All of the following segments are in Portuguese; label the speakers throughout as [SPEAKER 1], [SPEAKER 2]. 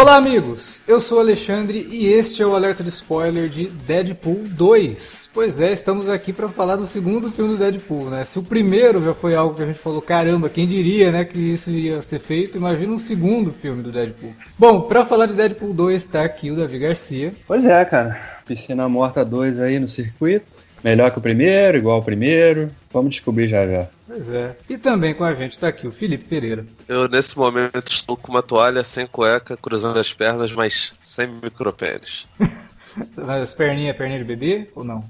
[SPEAKER 1] Olá, amigos! Eu sou o Alexandre e este é o alerta de spoiler de Deadpool 2. Pois é, estamos aqui para falar do segundo filme do Deadpool, né? Se o primeiro já foi algo que a gente falou, caramba, quem diria, né, que isso ia ser feito, imagina um segundo filme do Deadpool. Bom, para falar de Deadpool 2 está aqui o Davi Garcia.
[SPEAKER 2] Pois é, cara. Piscina Morta 2 aí no circuito. Melhor que o primeiro, igual ao primeiro. Vamos descobrir já já.
[SPEAKER 1] Pois é. E também com a gente está aqui o Felipe Pereira.
[SPEAKER 3] Eu, nesse momento, estou com uma toalha sem cueca, cruzando as pernas, mas sem micropênis.
[SPEAKER 1] As perninhas, perninha de bebê ou não?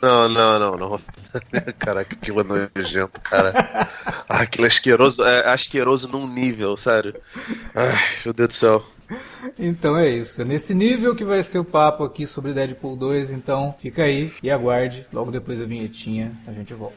[SPEAKER 3] Não, não, não, não. Caraca, aquilo é nojento, cara. Ah, aquilo é asqueroso, é asqueroso num nível, sério. Ai, meu Deus do céu.
[SPEAKER 1] Então é isso. É nesse nível que vai ser o papo aqui sobre Deadpool 2. Então fica aí e aguarde. Logo depois da vinhetinha a gente volta.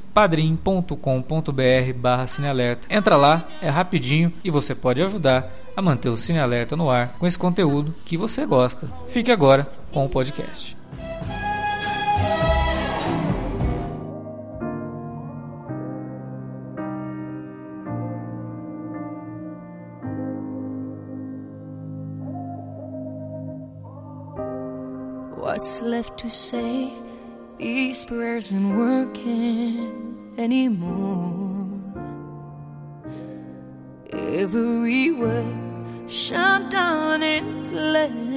[SPEAKER 1] padrim.com.br barra cinealerta. Entra lá, é rapidinho e você pode ajudar a manter o Cine Alerta no ar com esse conteúdo que você gosta. Fique agora com o podcast. What's left to say? These prayers ain't working anymore. Every word shut down in flames.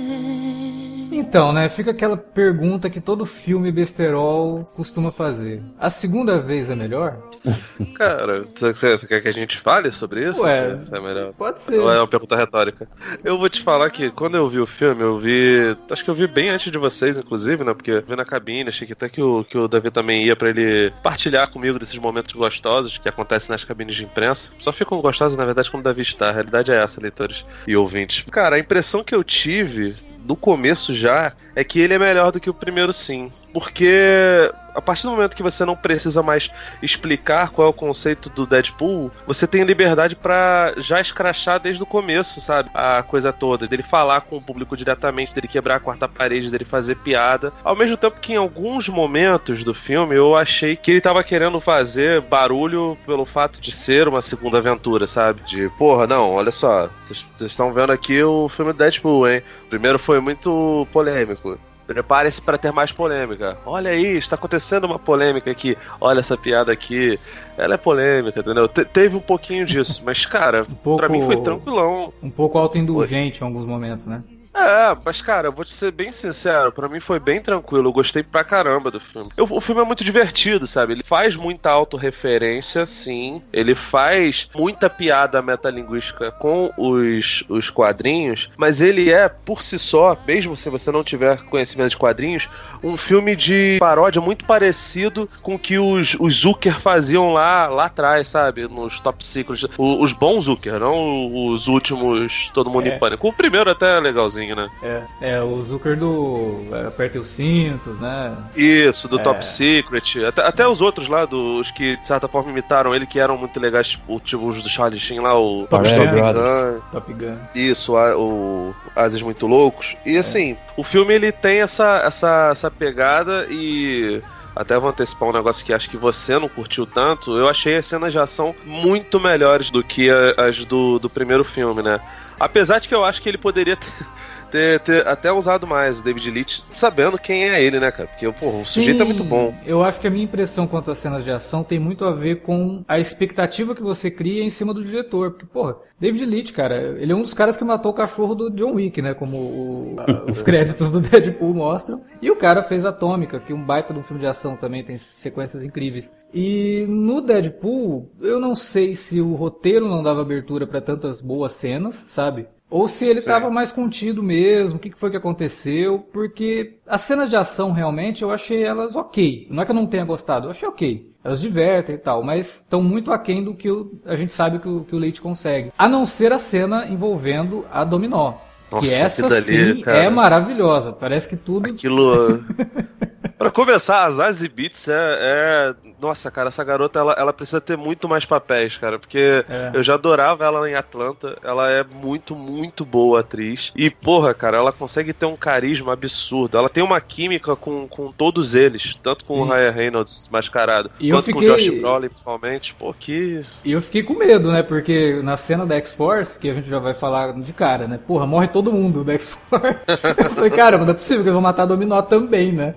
[SPEAKER 1] Então, né, fica aquela pergunta que todo filme besterol costuma fazer. A segunda vez é melhor?
[SPEAKER 3] Cara, você quer que a gente fale sobre isso?
[SPEAKER 1] Ué,
[SPEAKER 3] é melhor?
[SPEAKER 1] pode ser.
[SPEAKER 3] Ou é uma pergunta retórica? Eu vou te falar que quando eu vi o filme, eu vi. Acho que eu vi bem antes de vocês, inclusive, né? Porque eu vi na cabine, achei que até que o, que o Davi também ia para ele partilhar comigo desses momentos gostosos que acontecem nas cabines de imprensa. Só ficam gostosos, na verdade, como o Davi está. A realidade é essa, leitores e ouvintes. Cara, a impressão que eu tive no começo já é que ele é melhor do que o primeiro, sim. Porque a partir do momento que você não precisa mais explicar qual é o conceito do Deadpool, você tem liberdade para já escrachar desde o começo, sabe? A coisa toda, dele falar com o público diretamente, dele quebrar a quarta parede, dele fazer piada. Ao mesmo tempo que em alguns momentos do filme eu achei que ele tava querendo fazer barulho pelo fato de ser uma segunda aventura, sabe? De, porra, não, olha só, vocês estão vendo aqui o filme Deadpool, hein? O primeiro foi muito polêmico. Prepare-se para ter mais polêmica. Olha aí, está acontecendo uma polêmica aqui. Olha essa piada aqui. Ela é polêmica, entendeu? Te teve um pouquinho disso, mas, cara, um pouco, pra mim foi tranquilão.
[SPEAKER 1] Um pouco autoindulgente em alguns momentos, né?
[SPEAKER 3] É, mas cara, eu vou te ser bem sincero, para mim foi bem tranquilo, eu gostei pra caramba do filme. Eu, o filme é muito divertido, sabe? Ele faz muita autorreferência, sim. Ele faz muita piada metalinguística com os, os quadrinhos, mas ele é, por si só, mesmo se você não tiver conhecimento de quadrinhos, um filme de paródia muito parecido com o que os, os Zucker faziam lá, lá atrás, sabe? Nos Top Secrets. O, os bons Zucker, não os últimos Todo Mundo é. em Pânico. O primeiro até é legalzinho né?
[SPEAKER 1] É, é o Zucker do Aperta os Cintos, né?
[SPEAKER 3] Isso, do é. Top Secret. Até, até os outros lá, dos que de certa forma imitaram ele, que eram muito legais, tipo, tipo os do Charlie Sheen lá, o
[SPEAKER 1] Top,
[SPEAKER 3] Top
[SPEAKER 1] Gun. Top Gun.
[SPEAKER 3] Isso, a, o Ases Muito Loucos. E é. assim, o filme ele tem essa, essa, essa pegada e até vou antecipar um negócio que acho que você não curtiu tanto. Eu achei as cenas de ação muito melhores do que as do, do primeiro filme, né? Apesar de que eu acho que ele poderia ter, ter, ter até usado mais o David Leitch, sabendo quem é ele, né, cara? Porque, pô, o
[SPEAKER 1] Sim,
[SPEAKER 3] sujeito é muito bom.
[SPEAKER 1] Eu acho que a minha impressão quanto às cenas de ação tem muito a ver com a expectativa que você cria em cima do diretor. Porque, porra, David Leitch, cara, ele é um dos caras que matou o cachorro do John Wick, né? Como o- a- os créditos do Deadpool mostram. E o cara fez Atômica, que é um baita de um filme de ação também, tem sequências incríveis. E no Deadpool, eu não sei se o roteiro não dava abertura pra tantas boas cenas, sabe? Ou se ele
[SPEAKER 3] Sim.
[SPEAKER 1] tava mais contido mesmo, o que que foi que aconteceu, porque as cenas de ação realmente eu achei elas ok. Não é que eu não tenha gostado, eu achei ok. Elas divertem e tal, mas estão muito aquém do que o- a gente sabe que o, que o Leite consegue. A não ser a cena envolvendo a Dominó.
[SPEAKER 3] Nossa,
[SPEAKER 1] que essa
[SPEAKER 3] aquilo ali,
[SPEAKER 1] sim
[SPEAKER 3] cara.
[SPEAKER 1] é maravilhosa. Parece que tudo.
[SPEAKER 3] Aquilo. pra começar, a Zazie Beats é, é- Nossa, cara, essa garota ela, ela precisa ter muito mais papéis, cara. Porque
[SPEAKER 1] É.
[SPEAKER 3] eu já adorava ela em Atlanta. Ela é muito, muito boa atriz. E, porra, cara, ela consegue ter um carisma absurdo. Ela tem uma química com, com todos eles. Tanto com
[SPEAKER 1] Sim.
[SPEAKER 3] o Ryan Reynolds mascarado,
[SPEAKER 1] E
[SPEAKER 3] quanto
[SPEAKER 1] fiquei-
[SPEAKER 3] com o Josh Brolin, principalmente. Pô, que.
[SPEAKER 1] E eu fiquei com medo, né? Porque na cena da X-Force, que a gente já vai falar de cara, né? Porra, morre todo mundo da X-Force. eu falei, cara, não é possível que eu vou matar a Dominó também, né?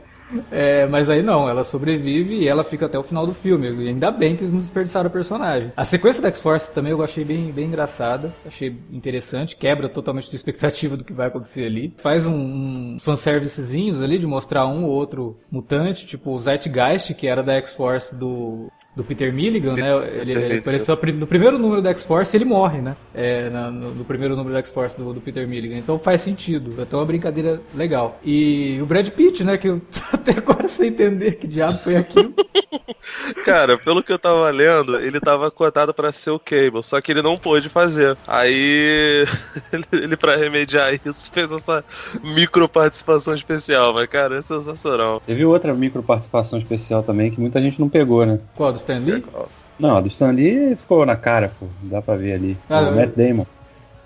[SPEAKER 1] É, mas aí não, ela sobrevive e ela fica até o final do filme. E ainda bem que eles não desperdiçaram o personagem. A sequência da X-Force também eu achei bem, bem engraçada, achei interessante, quebra totalmente a expectativa do que vai acontecer ali. Faz um, um fanservicezinhos ali de mostrar um ou outro mutante, tipo o Zeitgeist, que era da X-Force do, do Peter Milligan, né? Ele, ele apareceu no primeiro número da X-Force ele morre, né? É, na- no, no primeiro número da X-Force do, do Peter Milligan. Então faz sentido. É até uma brincadeira legal. E o Brad Pitt, né? Que eu até agora sem entender que diabo foi aquilo.
[SPEAKER 3] Cara, pelo que eu tava lendo, ele tava cotado pra ser o Cable, só que ele não pôde fazer. Aí, ele, ele pra remediar isso, fez essa micro participação especial, mas, cara, é sensacional.
[SPEAKER 2] Teve outra micro participação especial também que muita gente não pegou, né?
[SPEAKER 1] Qual? Do Stan Lee?
[SPEAKER 2] Não, a do Stan Lee ficou na cara, pô. Dá pra ver ali.
[SPEAKER 1] Ah,
[SPEAKER 2] o Matt Damon.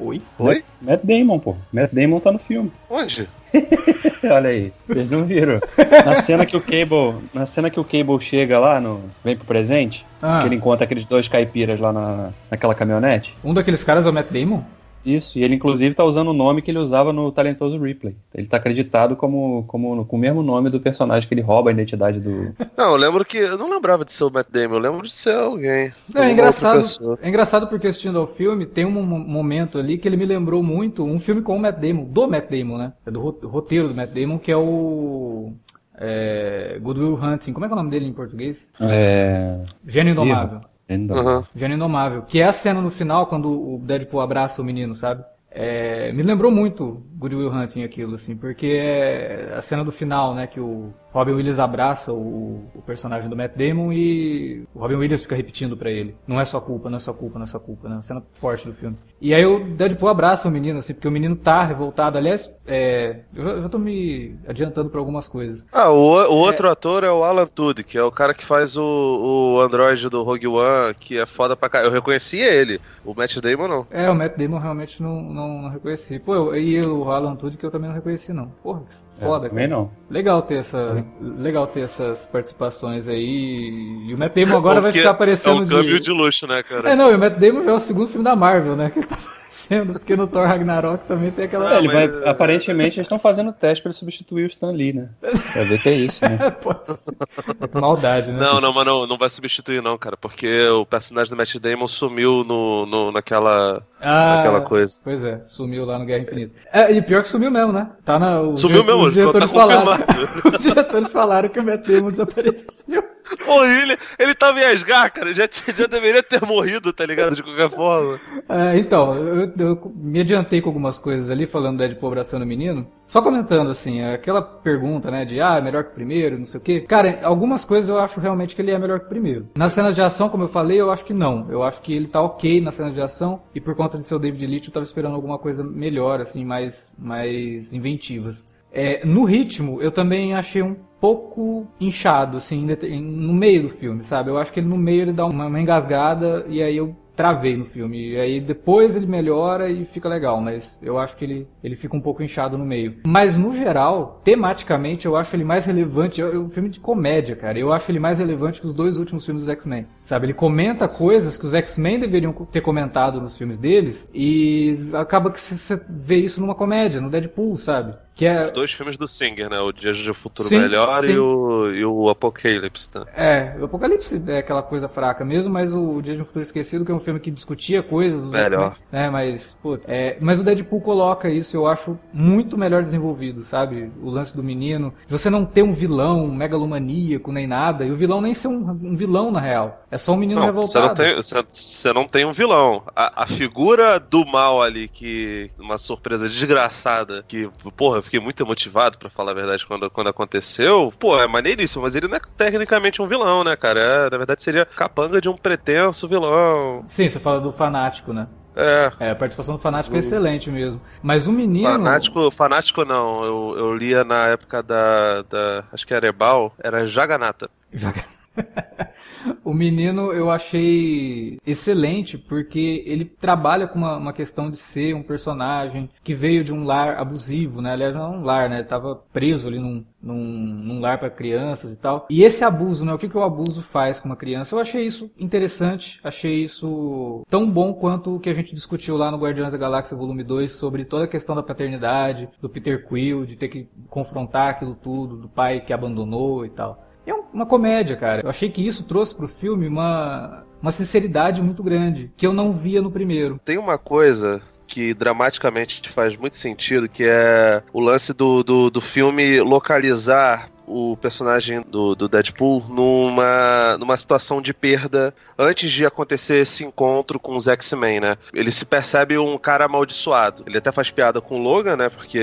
[SPEAKER 1] Oi?
[SPEAKER 3] Oi?
[SPEAKER 2] Matt Damon, pô. Matt Damon tá no filme.
[SPEAKER 3] Onde?
[SPEAKER 2] Olha aí, vocês não viram. Na cena que o Cable, na cena que o Cable chega lá no vem pro presente,
[SPEAKER 1] Ah,
[SPEAKER 2] que ele encontra aqueles dois caipiras lá na, naquela caminhonete.
[SPEAKER 1] um daqueles caras é o Matt Damon?
[SPEAKER 2] Isso, e ele inclusive tá usando o nome que ele usava no talentoso Ripley. Ele tá acreditado como, como com o mesmo nome do personagem que ele rouba a identidade do.
[SPEAKER 3] Não, eu lembro que. Eu não lembrava de ser o Matt Damon, eu lembro de ser alguém.
[SPEAKER 1] Não, é engraçado, é engraçado porque assistindo ao filme tem um mo- momento ali que ele me lembrou muito um filme com o Matt Damon, do Matt Damon, né? É do ro- roteiro do Matt Damon, que é o é, Good Will Hunting. Como é que é o nome dele em português?
[SPEAKER 2] É.
[SPEAKER 1] Gênio Indomável.
[SPEAKER 3] Aham.
[SPEAKER 1] Gênio Indomável. Que é a cena no final quando o Deadpool abraça o menino, sabe? É, me lembrou muito Good Will Hunting aquilo, assim, porque é a cena do final, né, que o Robin Williams abraça o, o personagem do Matt Damon e o Robin Williams fica repetindo pra ele, não é sua culpa, não é sua culpa, não é sua culpa, né, uma cena forte do filme. E aí o Deadpool abraça o menino, assim, porque o menino tá revoltado, aliás, é, eu, já- eu já tô me adiantando pra algumas coisas.
[SPEAKER 3] Ah, o, o outro ator é o Alan Tudyk, que é o cara que faz o, o androide do Rogue One, que é foda pra caralho. Eu reconhecia ele, o Matt Damon não.
[SPEAKER 1] É, o Matt Damon realmente não, não, não reconheci. Pô, eu, e o Alan Tudyk eu também não reconheci, não. Porra, que foda,
[SPEAKER 2] É, também
[SPEAKER 1] cara.
[SPEAKER 2] não.
[SPEAKER 1] Legal ter, essa, legal ter essas participações aí. E o Matt Damon agora vai ficar aparecendo
[SPEAKER 3] É um câmbio de luxo, né, cara?
[SPEAKER 1] É, não, e o Matt Damon já é o segundo filme da Marvel, né? Que ele tá aparecendo. Porque no Thor Ragnarok também tem aquela.
[SPEAKER 2] É, ele vai.
[SPEAKER 3] mas-
[SPEAKER 2] Aparentemente eles estão fazendo teste pra ele substituir o Stan Lee, né? Pra ver que é isso, né?
[SPEAKER 1] Pode ser. Maldade, né?
[SPEAKER 3] Não, não, mas não, não vai substituir não, cara, porque o personagem do Matt Damon sumiu no, no, naquela,
[SPEAKER 1] Ah,
[SPEAKER 3] naquela coisa.
[SPEAKER 1] Pois é, sumiu lá no Guerra Infinita. É, e pior que sumiu mesmo, né? Tá na,
[SPEAKER 3] Sumiu mesmo,
[SPEAKER 1] os diretores
[SPEAKER 3] tá
[SPEAKER 1] falaram. os diretores falaram que o Matt Damon desapareceu.
[SPEAKER 3] Pô, ele, ele tava em Asgard, cara, já, já deveria ter morrido, tá ligado? De qualquer forma.
[SPEAKER 1] É, então, eu, eu me adiantei com algumas coisas ali, falando da Deadpool abraçando o menino. Só comentando, assim, aquela pergunta, né, de, ah, é melhor que o primeiro, não sei o quê. Cara, algumas coisas eu acho realmente que ele é melhor que o primeiro. Nas cenas de ação, como eu falei, eu acho que não. Eu acho que ele tá ok nas cenas de ação, e por conta de ser o David Leitch, eu tava esperando alguma coisa melhor, assim, mais, mais inventivas. É, no ritmo, eu também achei um pouco inchado, assim, no meio do filme, sabe? Eu acho que ele no meio ele dá uma engasgada e aí eu travei no filme. E aí depois ele melhora e fica legal, mas eu acho que ele, ele fica um pouco inchado no meio. Mas no geral, tematicamente, eu acho ele mais relevante. É um filme de comédia, cara. Eu acho ele mais relevante que os dois últimos filmes dos X-Men. Sabe? Ele comenta coisas que os X-Men deveriam ter comentado nos filmes deles e acaba que você vê isso numa comédia, no Deadpool, sabe? Que é...
[SPEAKER 3] Os dois filmes do Singer, né? O Dias de Futuro
[SPEAKER 1] Sim,
[SPEAKER 3] Melhor
[SPEAKER 1] sim.
[SPEAKER 3] E, o, e o Apocalipse, né?
[SPEAKER 1] É, o Apocalipse é aquela coisa fraca mesmo, mas o Dia de um Futuro Esquecido, que é um filme que discutia coisas dos
[SPEAKER 3] Melhor.
[SPEAKER 1] Né, mas, putz, é, mas o Deadpool coloca isso, eu acho, muito melhor desenvolvido, sabe? O lance do menino, você não ter um vilão um megalomaníaco nem nada, e o vilão nem ser um, um vilão na real, é só um menino
[SPEAKER 3] Não, você
[SPEAKER 1] revoltado.
[SPEAKER 3] não, tem, você, você não tem um vilão. A, a figura do mal ali, que. Uma surpresa desgraçada, que, porra, fiquei muito emotivado, pra falar a verdade, quando, quando aconteceu. Pô, é maneiríssimo, mas ele não é tecnicamente um vilão, né, cara? É, na verdade, seria capanga de um pretenso vilão.
[SPEAKER 1] Sim, você fala do fanático, né?
[SPEAKER 3] É.
[SPEAKER 1] É, a participação do fanático é excelente mesmo. Mas o menino.
[SPEAKER 3] Fanático, fanático não, eu, eu lia na época da, da. Acho que era Ebal, era Jaganata.
[SPEAKER 1] Joga- o menino eu achei excelente porque ele trabalha com uma, uma questão de ser um personagem que veio de um lar abusivo, né? Aliás, não é um lar, né? Ele tava preso ali num, num, num lar para crianças e tal. E esse abuso, né? O que, que o abuso faz com uma criança? Eu achei isso interessante, achei isso tão bom quanto o que a gente discutiu lá no Guardiões da Galáxia Volume 2 sobre toda a questão da paternidade, do Peter Quill, de ter que confrontar aquilo tudo, do pai que abandonou e tal. Uma comédia, cara. Eu achei que isso trouxe pro filme uma, uma sinceridade muito grande, que eu não via no primeiro.
[SPEAKER 3] Tem uma coisa que dramaticamente faz muito sentido, que é o lance do, do, do filme localizar o personagem do, do Deadpool numa, numa situação de perda antes de acontecer esse encontro com os X-Men, né? Ele se percebe um cara amaldiçoado. Ele até faz piada com o Logan, né? Porque,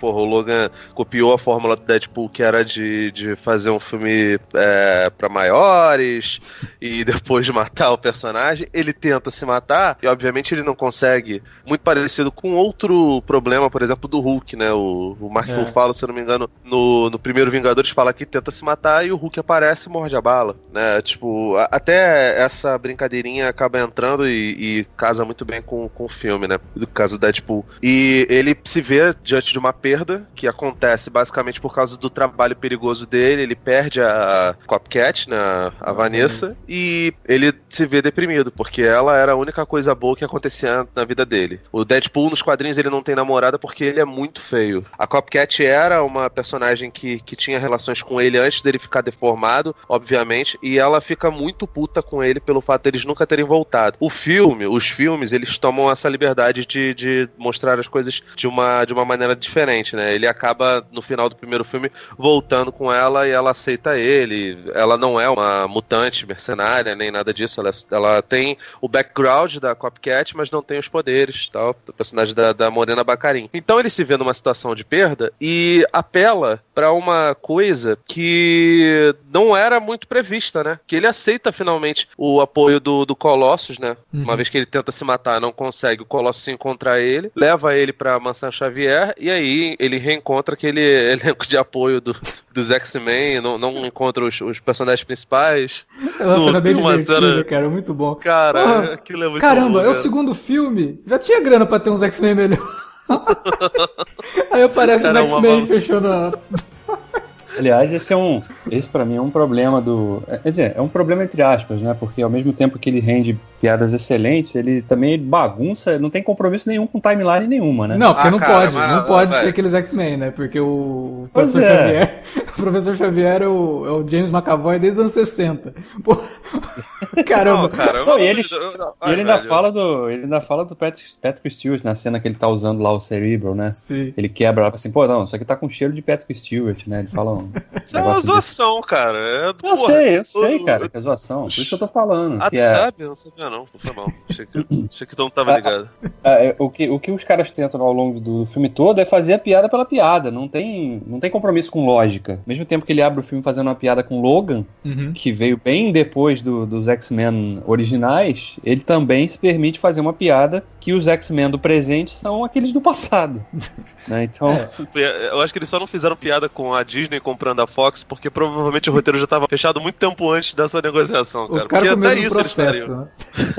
[SPEAKER 3] porra, o Logan copiou a fórmula do Deadpool, que era de, de fazer um filme é, para maiores e depois de matar o personagem. Ele tenta se matar e, obviamente, ele não consegue. Muito parecido com outro problema, por exemplo, do Hulk, né? O, o Mark
[SPEAKER 1] É.
[SPEAKER 3] Ruffalo, se eu não me engano, no, no primeiro Vingadores fala que tenta se matar e o Hulk aparece e morde a bala, né? Tipo, a- até essa brincadeirinha acaba entrando e, e casa muito bem com, com o filme, né? Do caso do Deadpool. E ele se vê diante de uma perda que acontece basicamente por causa do trabalho perigoso dele. Ele perde a Copcat, né? A Vanessa, e ele se vê deprimido, porque ela era a única coisa boa que acontecia na vida dele. O Deadpool nos quadrinhos ele não tem namorada porque ele é muito feio. A Copcat era uma personagem que, que tinha relações com ele antes dele ficar deformado, obviamente, e ela fica muito puta com ele pelo fato deles nunca terem voltado. O filme, os filmes, eles tomam essa liberdade de, de mostrar as coisas de uma, de uma maneira diferente, né? Ele acaba, no final do primeiro filme, voltando com ela e ela aceita ele. Ela não é uma mutante mercenária, nem nada disso. Ela, ela tem o background da Copcat, mas não tem os poderes, tal. O personagem da, da Morena Bacarin. Então ele se vê numa situação de perda e apela pra uma coisa que não era muito prevista, né? Que ele aceita finalmente o apoio do, do Colossus, né?
[SPEAKER 1] Uhum.
[SPEAKER 3] Uma vez que ele tenta se matar, não consegue, o Colossus encontra ele, leva ele pra Mansão Xavier e aí ele reencontra aquele elenco de apoio do- dos X-Men, não, não encontra os, os personagens principais.
[SPEAKER 1] É uma cena bem
[SPEAKER 3] uma
[SPEAKER 1] divertida,
[SPEAKER 3] cena-
[SPEAKER 1] cara, muito bom.
[SPEAKER 3] Cara,
[SPEAKER 1] Porra,
[SPEAKER 3] aquilo é muito
[SPEAKER 1] Caramba,
[SPEAKER 3] bom,
[SPEAKER 1] é o
[SPEAKER 3] cara.
[SPEAKER 1] segundo filme. Já tinha grana pra ter uns X-Men melhor. Aí aparece
[SPEAKER 3] Cara,
[SPEAKER 1] os
[SPEAKER 3] uma
[SPEAKER 1] X-Men
[SPEAKER 3] mal-
[SPEAKER 1] fechando a.
[SPEAKER 2] Aliás, esse é um. Esse pra mim é um problema do. é, Quer dizer, é um problema entre aspas, né? Porque ao mesmo tempo que ele rende piadas excelentes, ele também bagunça, não tem compromisso nenhum com timeline nenhuma, né?
[SPEAKER 1] Não, porque
[SPEAKER 3] Ah,
[SPEAKER 1] não
[SPEAKER 3] cara,
[SPEAKER 1] pode.
[SPEAKER 3] mas-
[SPEAKER 1] não pode ser aqueles X-Men, né? Porque o
[SPEAKER 2] Pois
[SPEAKER 1] professor
[SPEAKER 2] é.
[SPEAKER 1] Xavier. O professor Xavier é o, é o James McAvoy desde os anos 60. Pô, caramba.
[SPEAKER 3] Não, cara,
[SPEAKER 2] Não, e ele-
[SPEAKER 3] ai,
[SPEAKER 2] ele ainda
[SPEAKER 3] velho.
[SPEAKER 2] fala do. Ele ainda fala do Patrick, Patrick Stewart na cena que ele tá usando lá o Cerebral, né?
[SPEAKER 1] Sim.
[SPEAKER 2] Ele quebra lá assim, pô, não, isso aqui tá com cheiro de Patrick Stewart, né? Ele fala um.
[SPEAKER 3] Isso é uma
[SPEAKER 2] desse.
[SPEAKER 3] zoação, cara. É,
[SPEAKER 2] Eu
[SPEAKER 3] porra,
[SPEAKER 2] sei, eu sei,
[SPEAKER 3] o-
[SPEAKER 2] cara, que é zoação. Por isso que eu tô falando.
[SPEAKER 3] Ah,
[SPEAKER 2] que
[SPEAKER 3] tu
[SPEAKER 2] é,
[SPEAKER 3] sabe? Eu não sabia não. Foi mal. Achei que, achei que tu não tava
[SPEAKER 2] Ah,
[SPEAKER 3] ligado.
[SPEAKER 2] é, é, o, que, o que os caras tentam ao longo do filme todo é fazer a piada pela piada. Não tem, não tem compromisso com lógica. Ao mesmo tempo que ele abre o filme fazendo uma piada com Logan,
[SPEAKER 1] Uhum.
[SPEAKER 2] que veio bem depois do- dos X-Men originais, ele também se permite fazer uma piada que os X-Men do presente são aqueles do passado. né? Então,
[SPEAKER 1] É.
[SPEAKER 3] Eu acho que eles só não fizeram piada com a Disney comprando a Fox, porque provavelmente o roteiro já estava fechado muito tempo antes dessa negociação, cara.
[SPEAKER 1] Os caras
[SPEAKER 3] porque até isso
[SPEAKER 1] processo,
[SPEAKER 3] eles
[SPEAKER 1] né?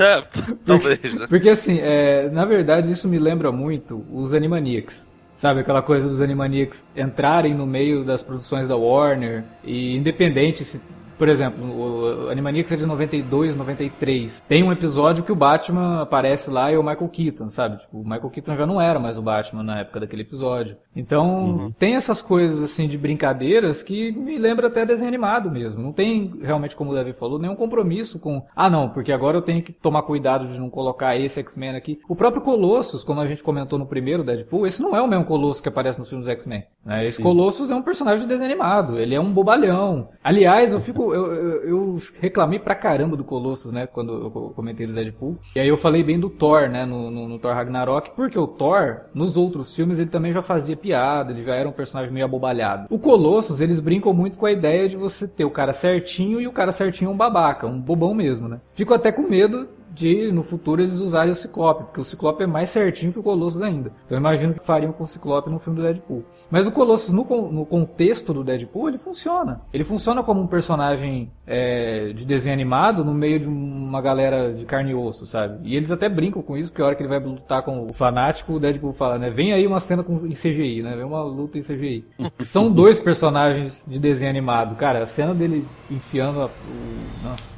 [SPEAKER 3] é, talvez, né?
[SPEAKER 1] Porque assim, é, na verdade isso me lembra muito os Animaniacs. Sabe, aquela coisa dos Animaniacs entrarem no meio das produções da Warner e independente se por exemplo, o Animaniacs é de 92, 93. Tem um episódio que o Batman aparece lá e é o Michael Keaton, sabe? Tipo, o Michael Keaton já não era mais o Batman na época daquele episódio. Então, tem essas coisas assim de brincadeiras que me lembra até desenho animado mesmo. Não tem realmente, como o Davi falou, nenhum compromisso com, ah não, porque agora eu tenho que tomar cuidado de não colocar esse X-Men aqui. O próprio Colossus, como a gente comentou no primeiro Deadpool, esse não é o mesmo Colossus que aparece nos filmes X-Men. Né? Esse Colossus é um personagem de desenho animado, ele é um bobalhão. Aliás, eu fico eu, eu, reclamei pra caramba do Colossus, né? Quando eu comentei do Deadpool. E aí eu falei bem do Thor, né? No, no, no Thor Ragnarok. Porque o Thor, nos outros filmes, ele também já fazia piada. Ele já era um personagem meio abobalhado. O Colossus, eles brincam muito com a ideia de você ter o cara certinho e o cara certinho é um babaca. Um bobão mesmo, né? Fico até com medo de no futuro eles usarem o Ciclope, porque o Ciclope é mais certinho que o Colossus ainda. Então eu imagino que fariam com o Ciclope no filme do Deadpool. Mas o Colossus, no, no contexto do Deadpool, ele funciona. Ele funciona como um personagem é, de desenho animado no meio de uma galera de carne e osso, sabe? E eles até brincam com isso, porque a hora que ele vai lutar com o fanático, o Deadpool fala, né? Vem aí uma cena com, em CGI, né? Vem uma luta em CGI. São dois personagens de desenho animado. Cara, a cena dele enfiando a, o... Nossa.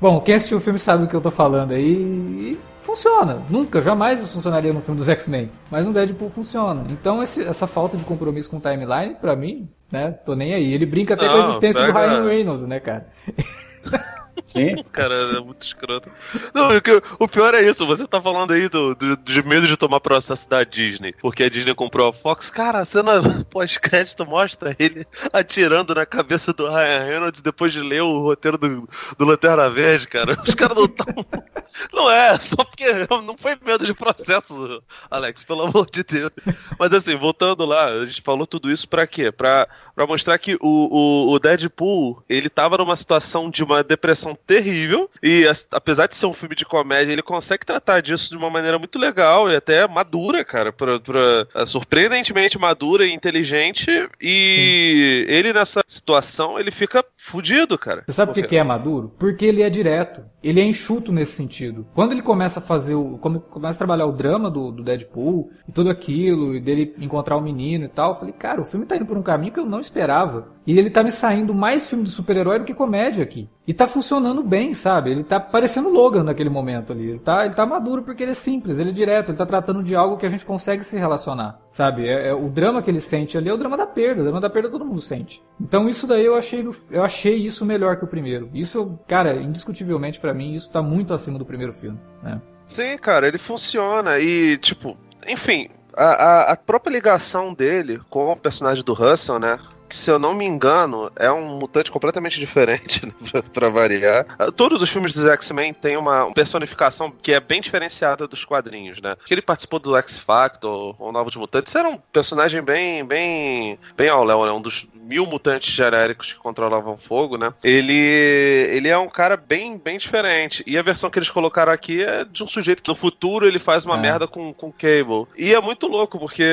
[SPEAKER 1] Bom, quem assistiu o filme sabe do que eu tô falando aí. E funciona. Nunca, jamais isso funcionaria no filme dos X-Men. Mas no Deadpool funciona. Então esse- essa falta de compromisso com o timeline, pra mim, né, tô nem aí. Ele brinca até com a
[SPEAKER 3] Não,
[SPEAKER 1] existência do
[SPEAKER 3] pega-
[SPEAKER 1] Ryan Reynolds, né, cara?
[SPEAKER 2] Sim.
[SPEAKER 3] Cara, é muito escroto. Não, o, pior é isso, você tá falando aí do, do- de medo de tomar processo da Disney, porque a Disney comprou a Fox. Cara, a cena pós-crédito mostra ele atirando na cabeça do Ryan Reynolds depois de ler o roteiro do, do Lanterna Verde, cara. Os caras não tão. Não é, só porque não foi medo de processo, Alex, pelo amor de Deus. Mas assim, voltando lá, a gente falou tudo isso pra quê? Pra, pra mostrar que o, o, o Deadpool, ele tava numa situação de uma depressão terrível, e apesar de ser um filme de comédia, ele consegue tratar disso de uma maneira muito legal e até madura, cara, pra, pra- é, surpreendentemente madura e inteligente, e ele nessa situação, ele fica fudido, cara.
[SPEAKER 1] Você sabe por que, que é maduro? Porque ele é direto. Ele é enxuto nesse sentido. Quando ele começa a fazer o. Quando começa a trabalhar o drama do, do Deadpool e tudo aquilo, e dele encontrar o menino e tal, eu falei, cara, o filme tá indo por um caminho que eu não esperava. E ele tá me saindo mais filme de super-herói do que comédia aqui. E tá funcionando bem, sabe? Ele tá parecendo Logan naquele momento ali. Ele tá, ele tá maduro porque ele é simples, ele é direto, ele tá tratando de algo que a gente consegue se relacionar. Sabe? É, é- o drama que ele sente ali é o drama da perda. O drama da perda todo mundo sente. Então isso daí eu achei, eu achei isso melhor que o primeiro. Isso, cara, indiscutivelmente pra mim, isso tá muito acima do primeiro filme. Né?
[SPEAKER 3] Sim, cara, ele funciona e, tipo, enfim, a, a, a própria ligação dele com o personagem do Russell, né? Que, se eu não me engano, é um mutante completamente diferente, né, pra, pra variar. Ah, Todos os filmes dos X-Men têm uma personificação que é bem diferenciada dos quadrinhos, né? Que ele participou do X-Factor ou Novos Mutantes, era um personagem bem, bem, bem ao Léo, né? Um dos mil mutantes genéricos que controlavam fogo, né? Ele, ele é um cara bem, bem diferente. E a versão que eles colocaram aqui é de um sujeito que no futuro ele faz uma
[SPEAKER 1] É.
[SPEAKER 3] merda com, com o Cable. E é muito louco, porque.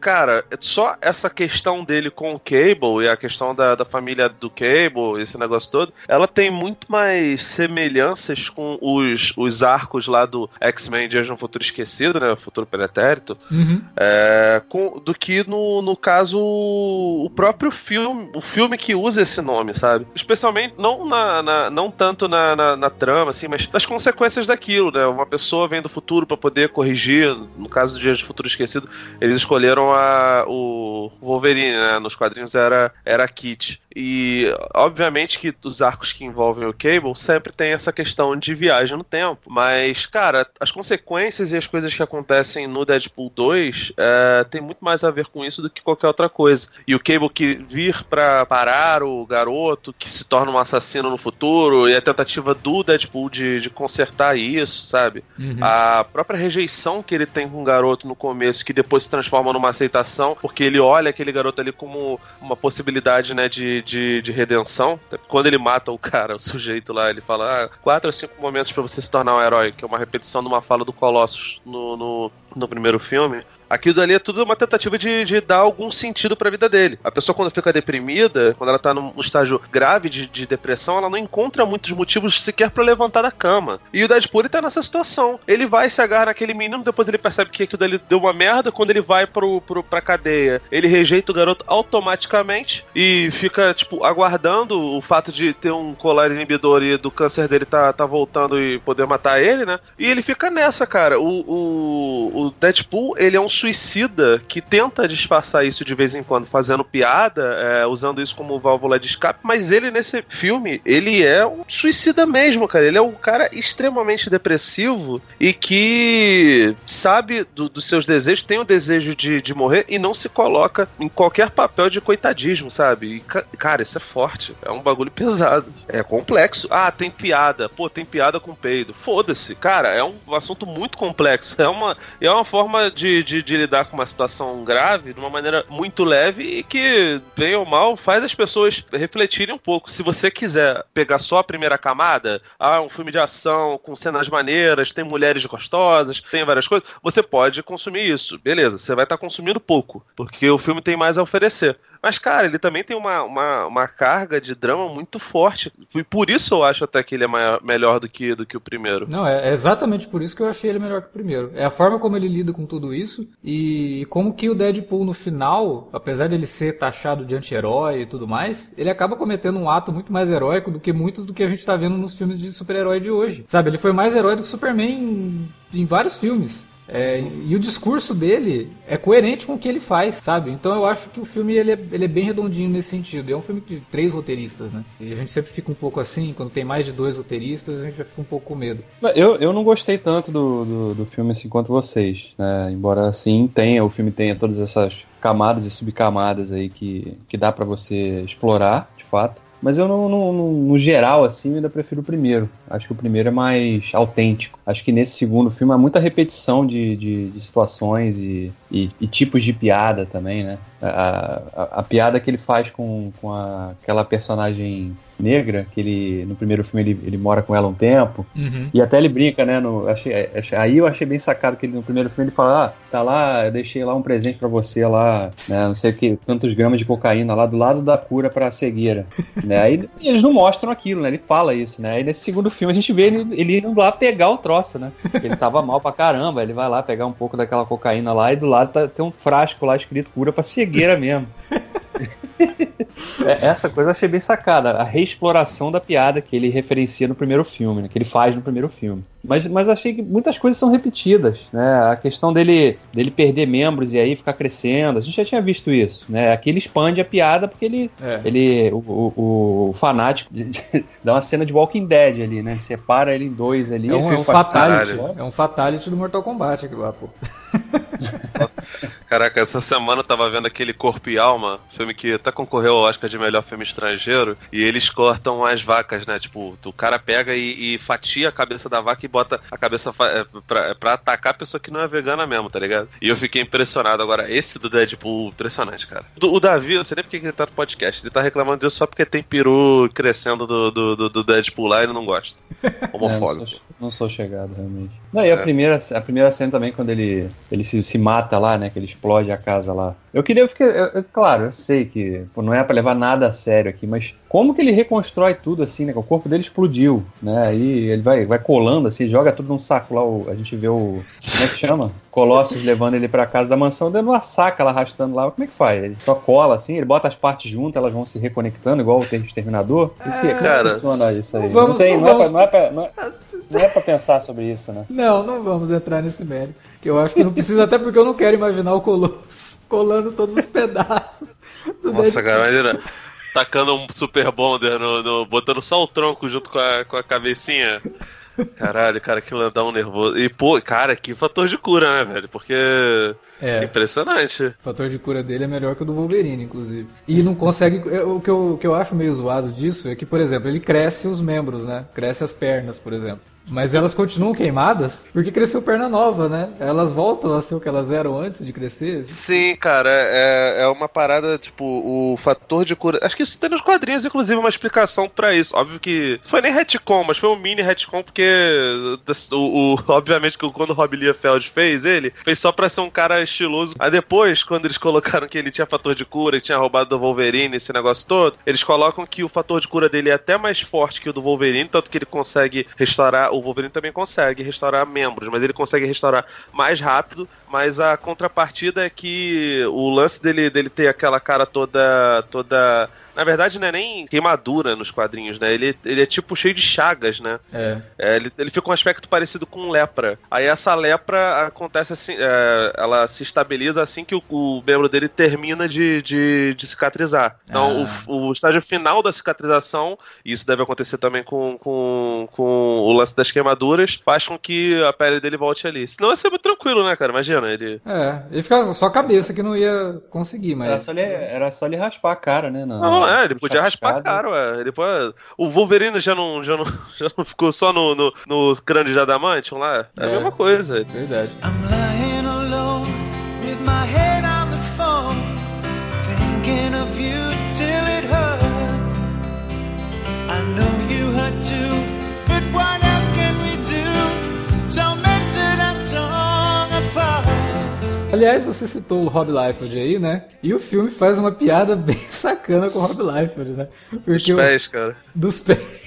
[SPEAKER 3] Cara, só essa questão dele com o Cable e a questão da, da família do Cable, esse negócio todo, ela tem muito mais semelhanças com os, os arcos lá do X-Men Dias de um Futuro Esquecido, né? Futuro Pretérito,
[SPEAKER 1] Uhum.
[SPEAKER 3] é, com- do que no, no caso o próprio filme, o filme que usa esse nome, sabe? Especialmente não na, na- não tanto na, na, na trama, assim, mas das consequências daquilo, né? Uma pessoa vem do futuro pra poder corrigir. No caso do Dias do Futuro Esquecido, eles escolheram a, o Wolverine, né? Nos quadrinhos era era Kit. E obviamente que os arcos que envolvem o Cable sempre tem essa questão de viagem no tempo. Mas, cara, as consequências e as coisas que acontecem no Deadpool 2 é, tem muito mais a ver com isso do que qualquer outra coisa. E o Cable que vir pra parar o garoto, que se torna um assassino no futuro, e a tentativa do Deadpool de, de consertar isso, sabe?
[SPEAKER 1] Uhum.
[SPEAKER 3] A própria rejeição que ele tem com o garoto no começo, que depois se transforma numa aceitação, porque ele olha aquele garoto ali como uma possibilidade, né, de, de, de redenção. Quando ele mata o cara, o sujeito lá, ele fala, ah, quatro ou cinco momentos pra você se tornar um herói, que é uma repetição de uma fala do Colossus no, no, no primeiro filme. Aquilo dali é tudo uma tentativa de, de dar algum sentido pra vida dele. A pessoa, quando fica deprimida, quando ela tá num estágio grave de, de depressão, ela não encontra muitos motivos sequer para levantar da cama. E o Deadpool ele tá nessa situação. Ele vai se agarrar naquele menino, depois ele percebe que aquilo dali deu uma merda. Quando ele vai pro, pro, pra cadeia, ele rejeita o garoto automaticamente e fica, tipo, aguardando o fato de ter um colar inibidor e do câncer dele tá, tá voltando e poder matar ele, né? E ele fica nessa, cara. O, o, o Deadpool, ele é um suicida que tenta disfarçar isso de vez em quando, fazendo piada, é, usando isso como válvula de escape, mas ele nesse filme, ele é um suicida mesmo, cara. Ele é um cara extremamente depressivo e que sabe do, dos seus desejos, tem o desejo de, de morrer e não se coloca em qualquer papel de coitadismo, sabe? E, cara, isso é forte. É um bagulho pesado. É complexo. Ah, tem piada. Pô, tem piada com peido. Foda-se. Cara, é um assunto muito complexo. É uma, é uma forma de, de, de lidar com uma situação grave de uma maneira muito leve e que, bem ou mal, faz as pessoas refletirem um pouco. Se você quiser pegar só a primeira camada, ah, um filme de ação com cenas maneiras, tem mulheres gostosas, tem várias coisas, você pode consumir isso. Beleza, você vai estar tá consumindo pouco, porque o filme tem mais a oferecer. Mas, cara, ele também tem uma, uma, uma, carga de drama muito forte. E por isso eu acho até que ele é maior, melhor do que, do que o primeiro.
[SPEAKER 1] Não, é exatamente por isso que eu achei ele melhor que o primeiro. É a forma como ele lida com tudo isso e como que o Deadpool no final, apesar de ele ser taxado de anti-herói e tudo mais, ele acaba cometendo um ato muito mais heróico do que muitos do que a gente tá vendo nos filmes de super-herói de hoje. Sabe, ele foi mais herói do que Superman em, em vários filmes. É, e o discurso dele é coerente com o que ele faz, sabe? Então eu acho que o filme ele é, ele é bem redondinho nesse sentido. É um filme de três roteiristas, né? E a gente sempre fica um pouco assim, quando tem mais de dois roteiristas, a gente já fica um pouco com medo.
[SPEAKER 2] Eu, eu não gostei tanto do, do, do filme assim quanto vocês, né? Embora assim tenha, o filme tenha todas essas camadas e subcamadas aí que, que dá para você explorar, de fato. Mas eu, no, geral, assim, ainda prefiro o primeiro. Acho que o primeiro é mais autêntico. Acho que nesse segundo filme há muita repetição de, de, de situações e, e, e, tipos de piada também, né? A, a, a, piada que ele faz com, com a, aquela personagem negra, que ele no primeiro filme ele, ele mora com ela um tempo, uhum. e até ele brinca, né? No, achei, achei, aí eu achei bem sacado que ele no primeiro filme ele fala: Ah, tá lá, eu deixei lá um presente para você lá, né? Não sei o que, tantos gramas de cocaína lá do lado da cura pra cegueira. né? Aí eles não mostram aquilo, né? Ele fala isso, né? Aí nesse segundo filme a gente vê ele, ele indo lá pegar o troço, né? Ele tava mal pra caramba, ele vai lá pegar um pouco daquela cocaína lá e do lado tá, tem um frasco lá escrito cura pra cegueira mesmo. É, essa coisa eu achei bem sacada, a reexploração da piada que ele referencia no primeiro filme, né, que ele faz no primeiro filme. Mas, mas achei que muitas coisas são repetidas, né? A questão dele, dele perder membros e aí ficar crescendo, a gente já tinha visto isso, né? Aqui ele expande a piada porque ele, é. ele o, o, o fanático de, de, dá uma cena de Walking Dead ali, né? Separa ele em dois ali.
[SPEAKER 1] É um, é um fatality, é um fatality do Mortal Kombat aqui lá, pô.
[SPEAKER 3] Caraca, essa semana eu tava vendo aquele Corpo e Alma, filme que até concorreu ao Oscar de melhor filme estrangeiro, e eles cortam as vacas, né? Tipo, o cara pega e, e fatia a cabeça da vaca e bota a cabeça é, pra, pra atacar a pessoa que não é vegana mesmo, tá ligado? E eu fiquei impressionado. Agora, esse do Deadpool, impressionante, cara. O, o Davi, eu sei nem porque ele tá no podcast, ele tá reclamando disso só porque tem peru crescendo do, do, do Deadpool lá e ele não gosta. Homofóbico.
[SPEAKER 2] É, não, sou, não, sou, chegado, realmente. Não, e a, é. primeira, a primeira cena também, quando ele, ele se, se mata lá, né? Que ele explode a casa lá. Eu queria ficar. Eu, eu, claro, eu sei que pô, não é para levar nada a sério aqui, mas como que ele reconstrói tudo assim, né? O corpo dele explodiu, né? Aí ele vai, vai colando assim, joga tudo num saco lá. O, a gente vê o. Como é que chama? Colossus levando ele para casa da mansão, dando uma saca lá, arrastando lá. Como é que faz? Ele só cola assim, ele bota as partes juntas, elas vão se reconectando, igual o Exterminador.
[SPEAKER 3] É, que, cara,
[SPEAKER 2] funciona isso aí? Vamos, não, tem, não, vamos... não, é pra, não, é pra, não é pra pensar sobre isso, né?
[SPEAKER 1] Não, não vamos entrar nesse mérito. Que eu acho que não precisa, até porque eu não quero imaginar o Colossus colando todos os pedaços.
[SPEAKER 3] Nossa, cara, imagina. Tacando um super bonder, no, no, botando só o tronco junto com a, com a cabecinha. Caralho, cara, que landão nervoso. E, pô, cara, que fator de cura, né, velho? Porque. É. Impressionante. O
[SPEAKER 1] fator de cura dele é melhor que o do Wolverine, inclusive. E não consegue. O que eu, o que eu acho meio zoado disso é que, por exemplo, ele cresce os membros, né? Cresce as pernas, por exemplo. Mas elas continuam queimadas porque cresceu perna nova, né? Elas voltam a ser o que elas eram antes de crescer.
[SPEAKER 3] Sim, cara, é, é uma parada, tipo, o fator de cura. Acho que isso tem nos quadrinhos, inclusive, uma explicação pra isso. Óbvio que. Foi nem retcon, mas foi um mini retcon, porque. O, o, obviamente que quando o Rob Liefeld fez ele, fez só pra ser um cara estiloso. Aí depois, quando eles colocaram que ele tinha fator de cura, que tinha roubado do Wolverine, esse negócio todo, eles colocam que o fator de cura dele é até mais forte que o do Wolverine, tanto que ele consegue restaurar. O Wolverine também consegue restaurar membros, mas ele consegue restaurar mais rápido. Mas a contrapartida é que o lance dele, dele ter aquela cara toda. toda na verdade, não é nem queimadura nos quadrinhos, né? Ele, ele é tipo cheio de chagas, né?
[SPEAKER 1] É.
[SPEAKER 3] É, ele, ele fica com um aspecto parecido com lepra. Aí essa lepra acontece assim, é, ela se estabiliza assim que o, o membro dele termina de, de, de cicatrizar. Então,
[SPEAKER 1] Ah.
[SPEAKER 3] o, o estágio final da cicatrização, e isso deve acontecer também com, com, com o lance das queimaduras, faz com que a pele dele volte ali. Senão ia ser muito tranquilo, né, cara? Imagina, ele.
[SPEAKER 1] É, ele ficava só a cabeça que não ia conseguir,
[SPEAKER 2] Era
[SPEAKER 1] mas.
[SPEAKER 2] só, ele, era só ele raspar a cara, né? na-
[SPEAKER 3] Não,
[SPEAKER 2] na-
[SPEAKER 3] é, ele podia raspar a cara, ué. Ele pode... O Wolverine já não, já, não, já não ficou só no, no, no crânio de Adamantium lá? É, a
[SPEAKER 1] É.
[SPEAKER 3] mesma coisa.
[SPEAKER 1] Verdade.
[SPEAKER 4] I'm lying alone with my head on the phone, thinking of you till it hurts. I know you hurt too, but what
[SPEAKER 1] Aliás, você citou o Rob Liefeld aí, né? E o filme faz uma piada bem sacana com o Rob Liefeld, né? Porque o-
[SPEAKER 3] pés, cara.
[SPEAKER 1] dos pés.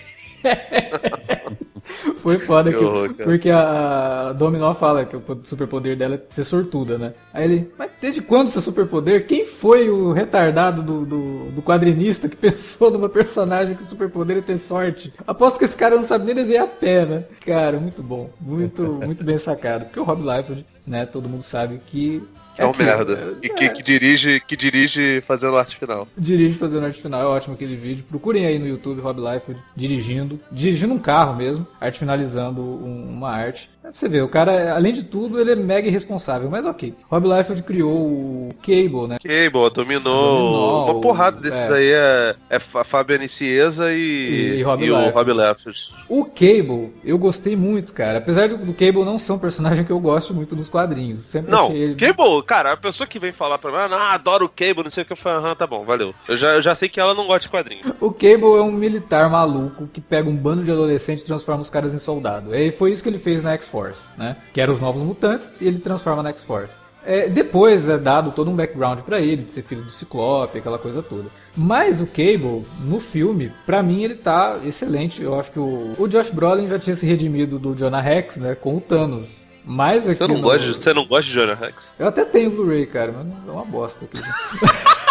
[SPEAKER 1] Foi foda
[SPEAKER 3] Que horror,
[SPEAKER 1] porque a Dominó fala que o superpoder dela é ser sortuda, né? Aí ele, mas desde quando seu superpoder? Quem foi o retardado do, do, do quadrinista que pensou numa personagem que o superpoder é ter sorte? Aposto que esse cara não sabe nem desenhar a pé, né? Cara, muito bom. Muito, muito bem sacado. Porque o Rob Liefeld, né? Todo mundo sabe que.
[SPEAKER 3] Que é um merda.
[SPEAKER 1] é-
[SPEAKER 3] E que, que dirige, que dirige fazendo arte final.
[SPEAKER 1] Dirige fazendo arte final, é ótimo aquele vídeo. Procurem aí no YouTube Rob Liefeld dirigindo, dirigindo um carro mesmo, arte finalizando um- uma arte. Pra você ver, o cara, além de tudo, ele é mega irresponsável, mas ok. Rob Liefeld criou o Cable, né?
[SPEAKER 3] Cable, dominou.
[SPEAKER 1] Dominou,
[SPEAKER 3] Uma porrada desses
[SPEAKER 1] é.
[SPEAKER 3] aí é, é a Fabiana Cieza e,
[SPEAKER 1] E- e Rob
[SPEAKER 3] o
[SPEAKER 1] Liefeld.
[SPEAKER 3] Rob Liefeld.
[SPEAKER 1] O Cable, eu gostei muito, cara. Apesar do, do Cable não ser um personagem que eu gosto muito dos quadrinhos. Sempre
[SPEAKER 3] Não,
[SPEAKER 1] ele...
[SPEAKER 3] Cable, cara, a pessoa que vem falar pra mim, ah, adoro o Cable, não sei o que, eu falo, aham, tá bom, valeu. Eu já, eu já sei que ela não gosta de quadrinho.
[SPEAKER 1] O Cable é um militar maluco que pega um bando de adolescentes e transforma os caras em soldado. E foi isso que ele fez na X-Force, né? Que eram os novos mutantes e ele transforma na X-Force. É, depois é dado todo um background pra ele, de ser filho do Ciclope, aquela coisa toda. Mas o Cable, no filme, pra mim ele tá excelente. Eu acho que o, o Josh Brolin já tinha se redimido do Jonah Rex, né? Com o Thanos. Mas aqui
[SPEAKER 3] Você não,
[SPEAKER 1] no-
[SPEAKER 3] gosta, de- você não gosta de Jonah Rex?
[SPEAKER 1] Eu até tenho Blu-ray, cara, mas é uma bosta aqui.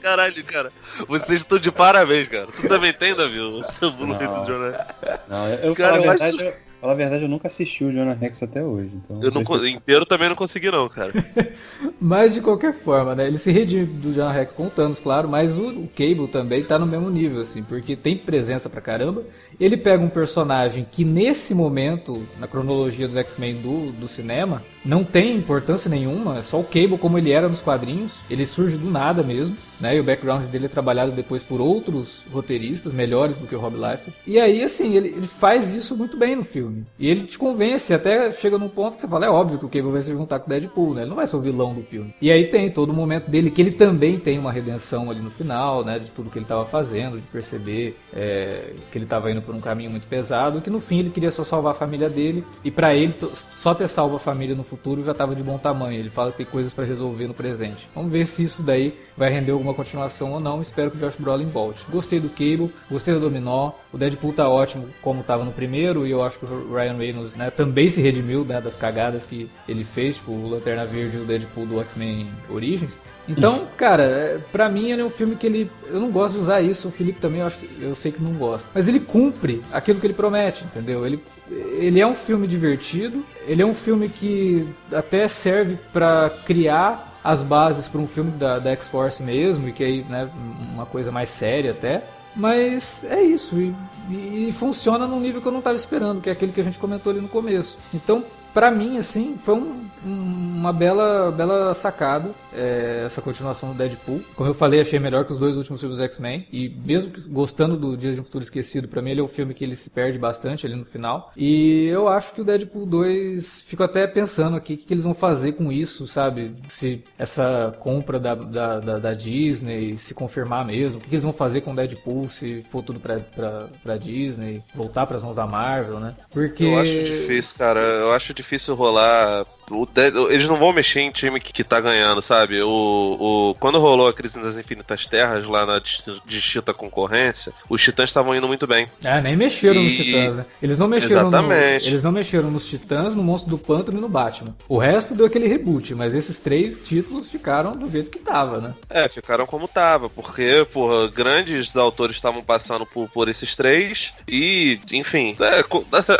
[SPEAKER 3] Caralho, cara. Vocês estão de parabéns, cara. Tu também tem, Davi? O seu Blu-ray do Jonah Rex?
[SPEAKER 2] Não, eu, eu
[SPEAKER 3] Cara,
[SPEAKER 2] falo,
[SPEAKER 3] eu
[SPEAKER 2] a
[SPEAKER 3] acho-
[SPEAKER 2] verdade, eu, falar a verdade, eu nunca assisti o Jonah Rex até hoje. Então
[SPEAKER 3] Eu não, inteiro também não consegui, não, cara.
[SPEAKER 1] Mas de qualquer forma, né? Ele se redime do Jonah Rex com o Thanos, claro, mas o, o Cable também tá no mesmo nível, assim, porque tem presença pra caramba. Ele pega um personagem que nesse momento, na cronologia dos X-Men do, do cinema, não tem importância nenhuma, é só o Cable como ele era nos quadrinhos. Ele surge do nada mesmo, né? E o background dele é trabalhado depois por outros roteiristas, melhores do que o Rob Liefeld. E aí, assim, ele, ele faz isso muito bem no filme. E ele te convence, até chega num ponto que você fala, é óbvio que o Cable vai se juntar com o Deadpool, né? Ele não vai ser o vilão do filme. E aí tem todo o momento dele, que ele também tem uma redenção ali no final, né? De tudo que ele estava fazendo, de perceber é, que ele estava indo por um caminho muito pesado, que no fim ele queria só salvar a família dele. E pra ele, só ter salvo a família no futuro já estava de bom tamanho. Ele fala que tem coisas pra resolver no presente. Vamos ver se isso daí vai render alguma continuação ou não. Espero que o Josh Brolin volte. Gostei do Cable, gostei do Dominó. O Deadpool tá ótimo como tava no primeiro. E eu acho que o Ryan Reynolds né, também se redimiu né, das cagadas que ele fez. Tipo, o Lanterna Verde e o Deadpool do X-Men Origins. Então, cara, é, pra mim ele é um filme que ele. Eu não gosto de usar isso, o Felipe também, eu, acho que, eu sei que não gosta. Mas ele cumpre aquilo que ele promete, entendeu? Ele, ele é um filme divertido, ele é um filme que até serve pra criar as bases pra um filme da, da X-Force mesmo, e que aí, né, uma coisa mais séria até. Mas é isso, e, e- funciona num nível que eu não estava esperando, que é aquele que a gente comentou ali no começo. Então, pra mim, assim, foi um- um- uma bela, bela sacada é, essa continuação do Deadpool. Como eu falei, achei melhor que os dois últimos filmes do X-Men. E mesmo gostando do Dias de um Futuro Esquecido, pra mim ele é um filme que ele se perde bastante ali no final. E eu acho que o Deadpool 2, fico até pensando aqui o que, que eles vão fazer com isso, sabe? Se essa compra da, da, da, da Disney se confirmar mesmo, o que, que eles vão fazer com o Deadpool se for tudo pra, pra, pra Disney, voltar pras mãos da Marvel, né? Porque.
[SPEAKER 3] Eu acho difícil, cara. Eu acho difícil rolar. O Eles não vão mexer em time que, que tá ganhando, sabe? O, o... Quando rolou a crise das Infinitas Terras lá na dis- distinta concorrência, os titãs estavam indo muito bem.
[SPEAKER 1] É, nem mexeram nos
[SPEAKER 3] E-
[SPEAKER 1] Titãs, né? Eles não mexeram no,
[SPEAKER 3] Exatamente.
[SPEAKER 1] Eles não mexeram nos Titãs, no Monstro do Pântano e no Batman. O resto deu aquele reboot, mas esses três títulos ficaram do jeito que tava, né?
[SPEAKER 3] É, ficaram como tava, porque, porra, grandes autores estavam passando por, por esses três e, enfim, é,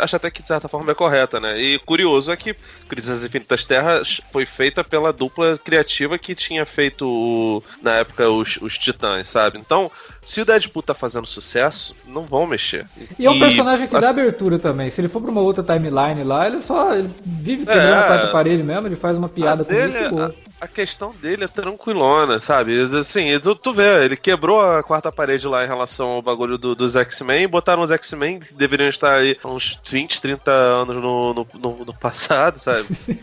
[SPEAKER 3] acho até que de certa forma é correta, né? E curioso é que Crise das Infinitas Terras foi feita pela dupla criativa que tinha feito, o- na época, os, os Titãs, sabe? Então, se o Deadpool tá fazendo sucesso, não vão mexer.
[SPEAKER 1] E é um personagem que dá
[SPEAKER 3] assim,
[SPEAKER 1] abertura também. Se ele for pra uma outra timeline lá, ele só ele vive quebrando
[SPEAKER 3] É.
[SPEAKER 1] a quarta parede mesmo, ele faz uma piada com
[SPEAKER 3] dele,
[SPEAKER 1] isso e boa.
[SPEAKER 3] a, questão dele é tranquilona, sabe? Assim, tu, tu vê, ele quebrou a quarta parede lá em relação ao bagulho do- dos X-Men, botaram os X-Men que deveriam estar aí uns 20, 30 anos no, no, no- no passado, sabe?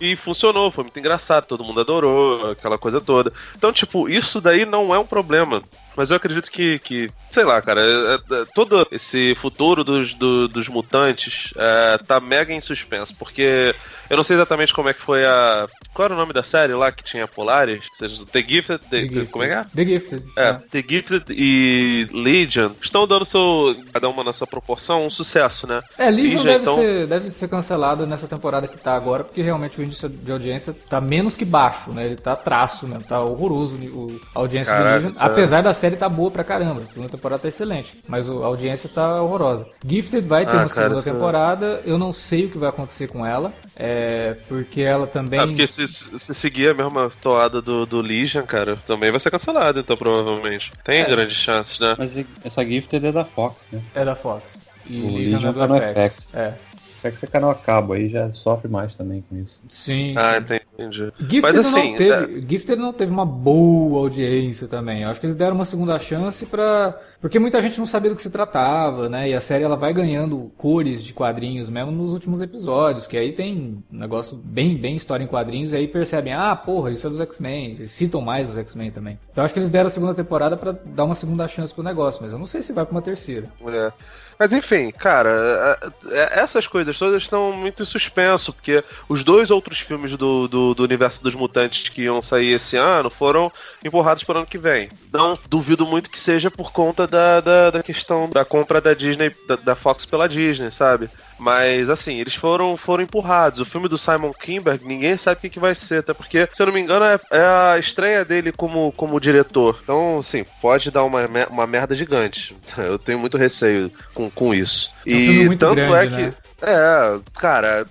[SPEAKER 3] E funcionou, foi muito engraçado, todo mundo adorou, aquela coisa toda. Então, tipo, isso daí não é um problema. Mas eu acredito que, que sei lá, cara, é- é- todo esse futuro dos, do- dos mutantes é, tá mega em suspenso, porque eu não sei exatamente como é que foi a. Qual era o nome da série lá que tinha Polaris? Ou seja, The Gifted. The-
[SPEAKER 1] The Gifted.
[SPEAKER 3] Como é que é?
[SPEAKER 1] The Gifted.
[SPEAKER 3] É, The Gifted e Legion estão dando seu, cada uma na sua proporção, um sucesso, né?
[SPEAKER 1] É, Legion
[SPEAKER 3] Legion,
[SPEAKER 1] deve,
[SPEAKER 3] então-
[SPEAKER 1] ser, deve ser cancelado nessa temporada que tá agora, porque realmente o índice de audiência tá menos que baixo, né? Ele tá traço mesmo, tá horroroso o, a audiência
[SPEAKER 3] Caraca,
[SPEAKER 1] do Legion.
[SPEAKER 3] é-
[SPEAKER 1] Apesar da série tá boa pra caramba, a segunda temporada tá excelente, mas o- a audiência tá horrorosa. Gifted vai ter
[SPEAKER 3] Ah,
[SPEAKER 1] uma
[SPEAKER 3] cara,
[SPEAKER 1] segunda
[SPEAKER 3] é-
[SPEAKER 1] temporada, eu não sei o que vai acontecer com ela, é, porque ela também...
[SPEAKER 3] Ah, porque se, se seguir a mesma toada do, do Legion, cara, também vai ser cancelado, então, provavelmente. Tem grandes chances, né?
[SPEAKER 2] Mas essa Gifted é da Fox, né?
[SPEAKER 1] É da Fox. E
[SPEAKER 2] O
[SPEAKER 1] Legion,
[SPEAKER 2] Legion
[SPEAKER 1] é do
[SPEAKER 2] tá no
[SPEAKER 1] FX.
[SPEAKER 2] FX.
[SPEAKER 1] É.
[SPEAKER 2] Só que esse canal a cabo aí já sofre mais também com isso.
[SPEAKER 1] Sim,
[SPEAKER 3] Ah,
[SPEAKER 1] sim.
[SPEAKER 3] entendi.
[SPEAKER 1] Gifted,
[SPEAKER 3] Mas assim,
[SPEAKER 1] não teve, Gifted não teve uma boa audiência também. Eu acho que eles deram uma segunda chance pra. Porque muita gente não sabia do que se tratava, né? E a série ela vai ganhando cores de quadrinhos mesmo nos últimos episódios, que aí tem um negócio bem, bem história em quadrinhos, e aí percebem, ah, porra, isso é dos X-Men. Eles citam mais os X-Men também. Então acho que eles deram a segunda temporada pra dar uma segunda chance pro negócio, mas eu não sei se vai pra uma terceira.
[SPEAKER 3] É. Mas enfim, cara, é- é- essas coisas todas estão muito em suspenso, porque os dois outros filmes do, do, do universo dos mutantes que iam sair esse ano foram empurrados para o ano que vem. Não duvido muito que seja por conta da, da, da questão da compra da Disney, da, da Fox pela Disney, sabe? Mas assim, eles foram, foram empurrados. O filme do Simon Kinberg, ninguém sabe o que, que vai ser, até porque, se eu não me engano, é, é a estreia dele como, como diretor. Então, assim, pode dar uma, uma merda gigante. Eu tenho muito receio com, com isso.
[SPEAKER 1] É um
[SPEAKER 3] e tanto
[SPEAKER 1] grande,
[SPEAKER 3] é que.
[SPEAKER 1] né?
[SPEAKER 3] É, cara.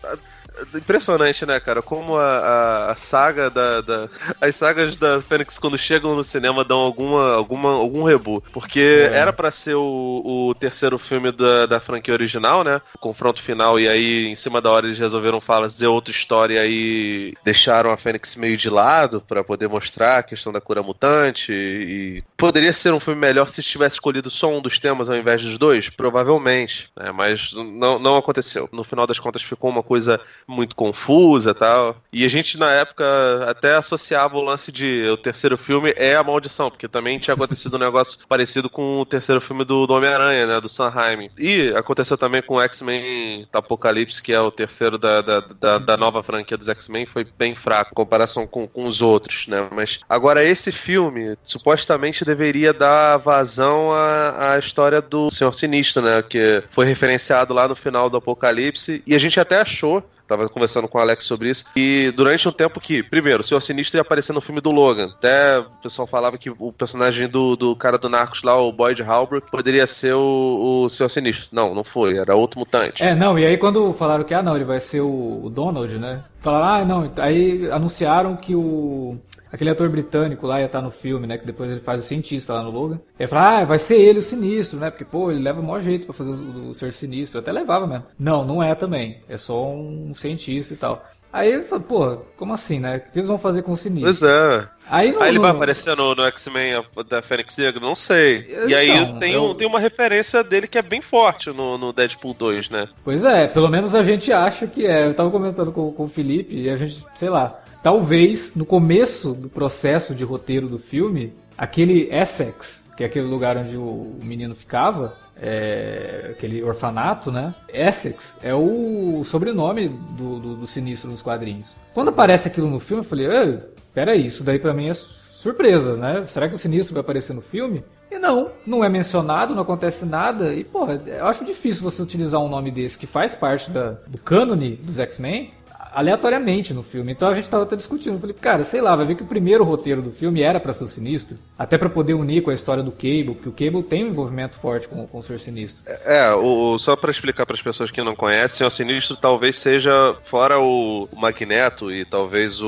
[SPEAKER 3] Impressionante, né, cara? Como a, a- saga da, da- As sagas da Fênix, quando chegam no cinema, dão alguma, alguma, algum rebu. Porque
[SPEAKER 1] É.
[SPEAKER 3] era pra ser o, o terceiro filme da, da franquia original, né? O confronto final, e aí, em cima da hora, eles resolveram fazer outra história e aí deixaram a Fênix meio de lado pra poder mostrar a questão da cura mutante. E poderia ser um filme melhor se tivesse escolhido só um dos temas ao invés dos dois? Provavelmente. né? Mas não, não aconteceu. No final das contas, ficou uma coisa muito confusa tal. E a gente, na época, até associava o lance de o terceiro filme é a maldição, porque também tinha acontecido um negócio parecido com o terceiro filme do, do Homem-Aranha, né? Do Sanheim. E aconteceu também com o X-Men Apocalipse, que é o terceiro da, da, da, da nova franquia dos X-Men, foi bem fraco em comparação com, com os outros, né? Mas agora esse filme supostamente deveria dar vazão à, à história do Senhor Sinistro, né? Que foi referenciado lá no final do Apocalipse. E a gente até achou Tava conversando com o Alex sobre isso. E durante um tempo que, primeiro, o Senhor Sinistro ia aparecer no filme do Logan. Até o pessoal falava que o personagem do, do cara do Narcos lá, o Boyd Halbrook, poderia ser o, o Senhor Sinistro. Não, não foi. Era outro mutante.
[SPEAKER 1] É, não, e aí quando falaram que, ah, não, ele vai ser o, o Donald, né? Falaram, ah, não, aí anunciaram que o. Aquele ator britânico lá ia estar no filme, né? Que depois ele faz o cientista lá no Logan. E aí falaram, ah, vai ser ele o sinistro, né? Porque, pô, ele leva o maior jeito pra fazer o, o ser sinistro. Eu até levava mesmo. Não, não é também. É só um cientista e tal. Aí ele falou, pô, como assim, né? O que eles vão fazer com o Sinistro?
[SPEAKER 3] Pois é.
[SPEAKER 1] Aí,
[SPEAKER 3] Aí ele vai aparecer no, no X-Men da Fênix Negra? Não sei. E aí
[SPEAKER 1] Então,
[SPEAKER 3] tem,
[SPEAKER 1] eu-
[SPEAKER 3] um, tem uma referência dele que é bem forte no, no Deadpool 2, né?
[SPEAKER 1] Pois é, pelo menos a gente acha que é. Eu tava comentando com, com o Felipe e a gente, sei lá, talvez no começo do processo de roteiro do filme, aquele Essex, que é aquele lugar onde o, menino ficava, é, aquele orfanato, né? Essex é o sobrenome do, do, do sinistro nos quadrinhos. Quando aparece aquilo no filme, eu falei, "Ei, peraí, isso daí pra mim é su- surpresa, né? Será que o sinistro vai aparecer no filme? E não, não é mencionado, não acontece nada. E, porra, eu acho difícil você utilizar um nome desse que faz parte da, do cânone dos X-Men aleatoriamente no filme. Então a gente tava até discutindo. Eu falei, cara, sei lá, vai ver que o primeiro roteiro do filme era pra ser o Sinistro. Até pra poder unir com a história do Cable, porque o Cable tem um envolvimento forte com, com o Ser Sinistro.
[SPEAKER 3] É, o, o- só pra explicar pras pessoas que não conhecem, o Sinistro talvez seja, fora o, o Magneto e talvez o.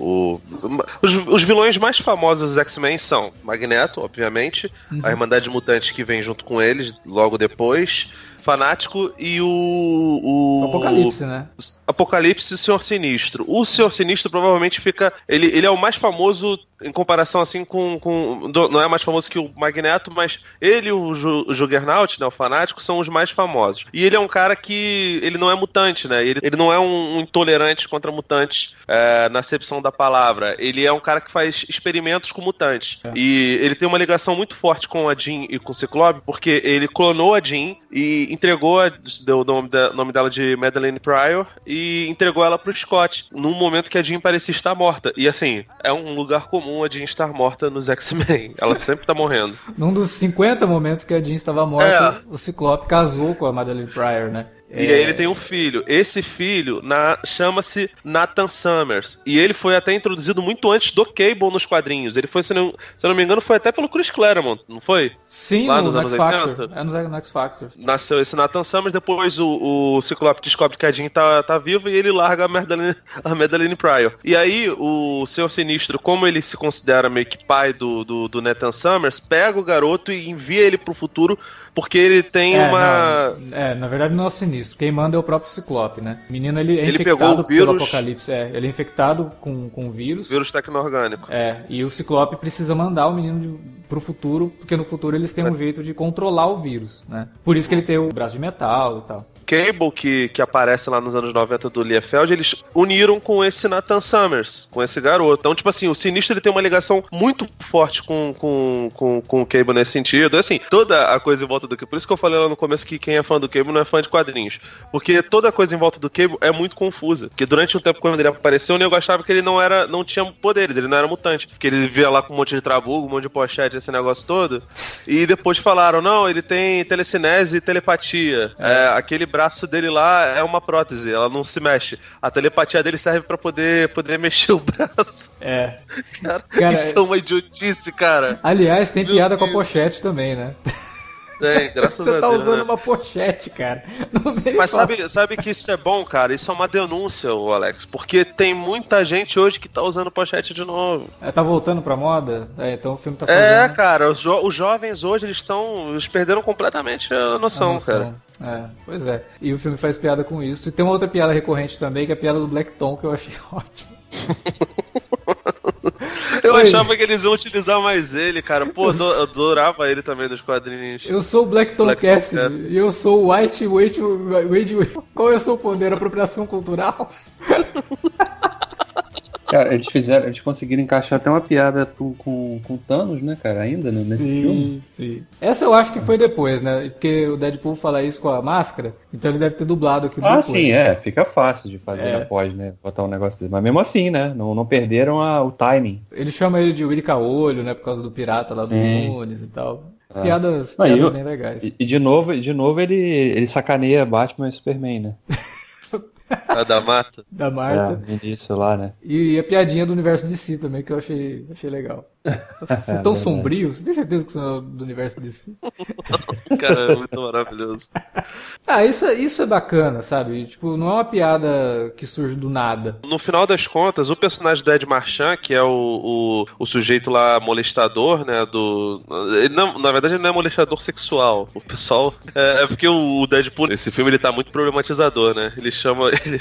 [SPEAKER 3] o- os, os vilões mais famosos dos X-Men são Magneto, obviamente, a Irmandade Mutante que vem junto com eles logo depois. Fanático e o. o
[SPEAKER 1] O Apocalipse, né?
[SPEAKER 3] Apocalipse e o Senhor Sinistro. O Senhor Sinistro provavelmente fica. Ele, ele é o mais famoso em comparação assim com. com não é mais famoso que o Magneto, mas ele e o, Ju, o Juggernaut, né, o Fanático, são os mais famosos. E ele é um cara que. Ele não é mutante, né? Ele, ele não é um, um intolerante contra mutantes é, na acepção da palavra. Ele é um cara que faz experimentos com mutantes. E ele tem uma ligação muito forte com a Jean e com o Ciclope, porque ele clonou a Jean e entregou a, deu o nome, da- nome dela de Madeleine Pryor e entregou ela pro Scott num momento que a Jean parecia estar morta. E assim, é um lugar comum a Jean estar morta nos X-Men. Ela sempre tá morrendo.
[SPEAKER 1] Num dos 50 momentos que a Jean estava morta, o Ciclope casou com a Madeline Pryor, né?
[SPEAKER 3] E aí ele tem um filho. Esse filho na- chama-se Nathan Summers. E ele foi até introduzido muito antes do Cable nos quadrinhos. Ele foi, se não, se eu não me engano, foi até pelo Chris Claremont, não foi?
[SPEAKER 1] Sim,
[SPEAKER 3] Lá
[SPEAKER 1] no,
[SPEAKER 3] nos
[SPEAKER 1] no
[SPEAKER 3] anos
[SPEAKER 1] X Factor.
[SPEAKER 3] 80?
[SPEAKER 1] É no, no X Factor.
[SPEAKER 3] Nasceu esse Nathan Summers, depois o, o Ciclope descobre que a Jean tá, tá viva e ele larga a Madeline, a Madeline Pryor. E aí o Senhor Sinistro, como ele se considera meio que pai do, do, do Nathan Summers, pega o garoto e envia ele pro futuro porque ele tem
[SPEAKER 1] É,
[SPEAKER 3] uma...
[SPEAKER 1] não, é, na verdade não é o sinistro. Quem manda é o próprio Ciclope, né? O menino ele é
[SPEAKER 3] Ele
[SPEAKER 1] infectado
[SPEAKER 3] pegou o
[SPEAKER 1] pelo
[SPEAKER 3] vírus-
[SPEAKER 1] apocalipse. É, ele é infectado com, com o vírus.
[SPEAKER 3] Vírus tecno-orgânico.
[SPEAKER 1] É, e o Ciclope precisa mandar o menino de, pro futuro, porque no futuro eles têm um jeito de controlar o vírus, né? Por isso que ele tem o braço de metal e tal.
[SPEAKER 3] Cable, que, que aparece lá nos anos 90 do Liefeld, eles uniram com esse Nathan Summers, com esse garoto. Então, tipo assim, o Sinistro ele tem uma ligação muito forte com, com, com, com o Cable nesse sentido. Assim, toda a coisa em volta do Cable. Por isso que eu falei lá no começo que quem é fã do Cable não é fã de quadrinhos. Porque toda coisa em volta do Cable é muito confusa. Porque durante um tempo, quando ele apareceu, o nego achava que ele não era, não tinha poderes, ele não era mutante. Que ele vivia lá com um monte de trabugo, um monte de pochete, esse negócio todo. E depois falaram, não, ele tem telecinese e telepatia. É, aquele braço dele lá é uma prótese, ela não se mexe. A telepatia dele serve pra poder, poder mexer o braço.
[SPEAKER 1] É.
[SPEAKER 3] Cara,
[SPEAKER 1] Cara,
[SPEAKER 3] isso é uma idiotice, cara.
[SPEAKER 1] Aliás, tem
[SPEAKER 3] Meu
[SPEAKER 1] piada com a
[SPEAKER 3] Deus.
[SPEAKER 1] pochete também, né?
[SPEAKER 3] Tem, graças
[SPEAKER 1] Você
[SPEAKER 3] a
[SPEAKER 1] tá
[SPEAKER 3] Deus.
[SPEAKER 1] usando
[SPEAKER 3] né?
[SPEAKER 1] uma pochete, cara.
[SPEAKER 3] Mas
[SPEAKER 1] falar.
[SPEAKER 3] sabe, sabe que isso é bom, cara? Isso é uma denúncia, o Alex. Porque tem muita gente hoje que tá usando pochete de novo.
[SPEAKER 1] É, tá voltando pra moda? É, então o filme tá fazendo.
[SPEAKER 3] É, cara, os, jo- os jovens hoje eles estão. Eles perderam completamente a noção,
[SPEAKER 1] a noção.
[SPEAKER 3] cara.
[SPEAKER 1] É, pois é. E o filme faz piada com isso. E tem uma outra piada recorrente também, que é a piada do Black Tom, que eu achei ótimo.
[SPEAKER 3] Eu
[SPEAKER 1] Oi.
[SPEAKER 3] achava que eles iam utilizar mais ele, cara. Pô, eu ado- eu adorava ele também dos quadrinhos.
[SPEAKER 1] Eu sou o Black Tom Cassidy e eu sou o White Wade, Wade, Wade. Qual é o seu poder? Apropriação cultural?
[SPEAKER 2] Cara, eles fizeram, eles conseguiram encaixar até uma piada com, com, com Thanos, né, cara, ainda né, nesse filme.
[SPEAKER 1] sim. Essa eu acho que foi depois, né? Porque o Deadpool fala isso com a máscara, então ele deve ter dublado aquilo
[SPEAKER 2] Ah,
[SPEAKER 1] depois.
[SPEAKER 2] sim, é, fica fácil de fazer
[SPEAKER 1] É.
[SPEAKER 2] após, né, botar um negócio desse. Mas mesmo assim, né, não, não perderam a- o timing.
[SPEAKER 1] Ele chama ele de Willy Caolho, né? Por causa do pirata lá
[SPEAKER 2] Sim.
[SPEAKER 1] do Nunes e tal. Piadas,
[SPEAKER 2] Não,
[SPEAKER 1] piadas
[SPEAKER 2] eu-
[SPEAKER 1] bem legais.
[SPEAKER 2] E, e de novo, de novo ele, ele sacaneia Batman e Superman, né?
[SPEAKER 3] A da mata.
[SPEAKER 1] Da
[SPEAKER 2] É,
[SPEAKER 1] Marta.
[SPEAKER 2] início lá, né?
[SPEAKER 1] E a piadinha do universo de si também, que eu achei, achei legal. Você é tão sombrio, você tem certeza que você é do universo DC?
[SPEAKER 3] Cara, é muito maravilhoso.
[SPEAKER 1] Ah, isso, é- isso é bacana, sabe? Tipo, não é uma piada que surge do nada.
[SPEAKER 3] No final das contas, o personagem do Ed Marchand, que é o, o, o sujeito lá molestador, né? Do. Ele não, na verdade, ele não é molestador sexual. O pessoal. É, é porque o, o Deadpool, esse filme, ele tá muito problematizador, né? Ele chama. Ele,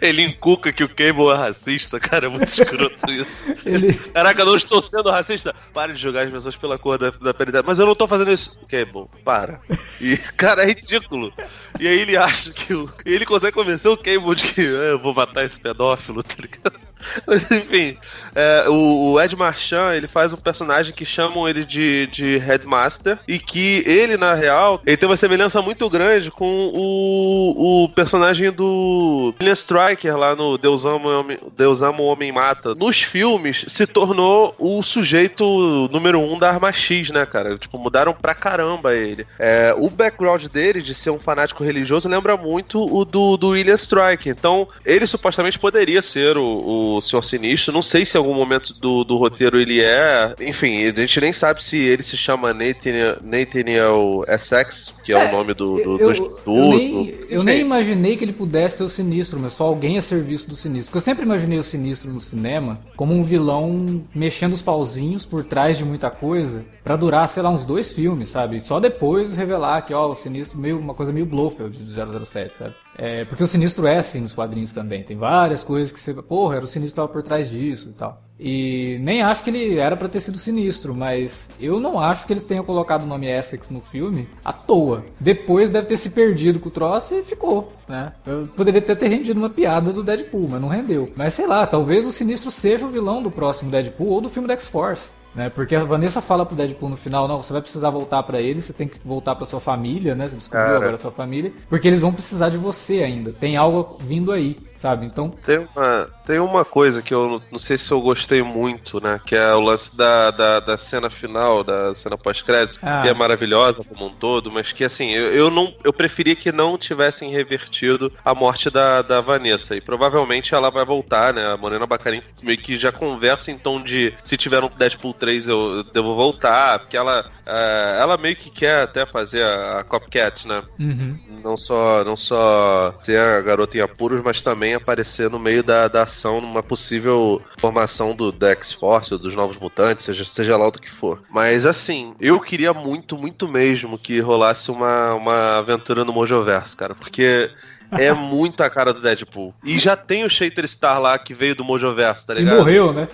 [SPEAKER 3] ele encuca que o Cable é racista, cara. É muito escroto isso.
[SPEAKER 1] Ele,
[SPEAKER 3] Caraca, não estou sendo racista. Para de julgar as pessoas pela cor da, da pele dela. Mas eu não tô fazendo isso. Cable, para. E, cara, é ridículo. E aí ele acha que o. ele consegue convencer o Cable de que "É, eu vou matar esse pedófilo, tá ligado? Mas enfim, é, o, o Ed Marchand, ele faz um personagem que chamam ele de, de Headmaster e que ele, na real, ele tem uma semelhança muito grande com o, o personagem do William Striker lá no Deus Ama, Deus Ama o Homem Mata. Nos filmes, se tornou o sujeito número um da Arma X, né, cara? Tipo, mudaram pra caramba ele. É, o background dele, de ser um fanático religioso, lembra muito o do, do William Striker. Então, ele supostamente poderia ser o, o Senhor Sinistro. Não sei se em algum momento do, do roteiro ele é. Enfim, a gente nem sabe se ele se chama Nathaniel, Nathaniel Essex, que é,
[SPEAKER 1] É,
[SPEAKER 3] o nome do, do,
[SPEAKER 1] eu,
[SPEAKER 3] do
[SPEAKER 1] eu,
[SPEAKER 3] instituto.
[SPEAKER 1] nem, eu nem imaginei que ele pudesse ser o sinistro, mas só alguém a serviço do sinistro. Porque eu sempre imaginei o sinistro no cinema como um vilão mexendo os pauzinhos por trás de muita coisa pra durar, sei lá, uns dois filmes, sabe? Só depois revelar que, ó, o sinistro meio uma coisa meio Blofeld do 007, sabe? É, porque o sinistro é assim nos quadrinhos também. Tem várias coisas que você, porra, era o sinistro que tava por trás disso e tal. E nem acho que ele era pra ter sido sinistro, mas eu não acho que eles tenham colocado o nome Essex no filme à toa. Depois deve ter se perdido com o troço e ficou, né? Eu poderia ter, ter rendido uma piada do Deadpool, mas não rendeu. Mas sei lá, talvez o sinistro seja o vilão do próximo Deadpool ou do filme da X-Force. Né? Porque a Vanessa fala pro Deadpool no final, não, você vai precisar voltar pra ele, você tem que voltar pra sua família, né? Você descobriu
[SPEAKER 3] Cara.
[SPEAKER 1] agora a sua família, porque eles vão precisar de você ainda. Tem algo vindo aí, sabe? Então,
[SPEAKER 3] Tem uma, tem uma coisa que eu não- não sei se eu gostei muito, né? Que é o lance da, da, da cena final, da cena pós-crédito,
[SPEAKER 1] Ah.
[SPEAKER 3] que é maravilhosa como um todo, mas que assim, eu, eu não eu preferia que não tivessem revertido a morte da, da Vanessa. E provavelmente ela vai voltar, né? A Morena Bacarin meio que já conversa em tom de se tiver um Deadpool 3 eu, eu devo voltar, porque ela, é, ela meio que quer até fazer a, a Copcat, né?
[SPEAKER 1] uhum.
[SPEAKER 3] não só não só ser a garota em apuros, mas também aparecer no meio da, da ação numa possível formação do da X-Force ou dos Novos Mutantes, seja, seja lá o que for. Mas assim, eu queria muito, muito mesmo que rolasse uma, uma aventura no Mojoverso, cara, porque é muito a cara do Deadpool. E já tem o Shater Star lá que veio do Mojoverso, tá
[SPEAKER 1] e
[SPEAKER 3] ligado?
[SPEAKER 1] morreu, né?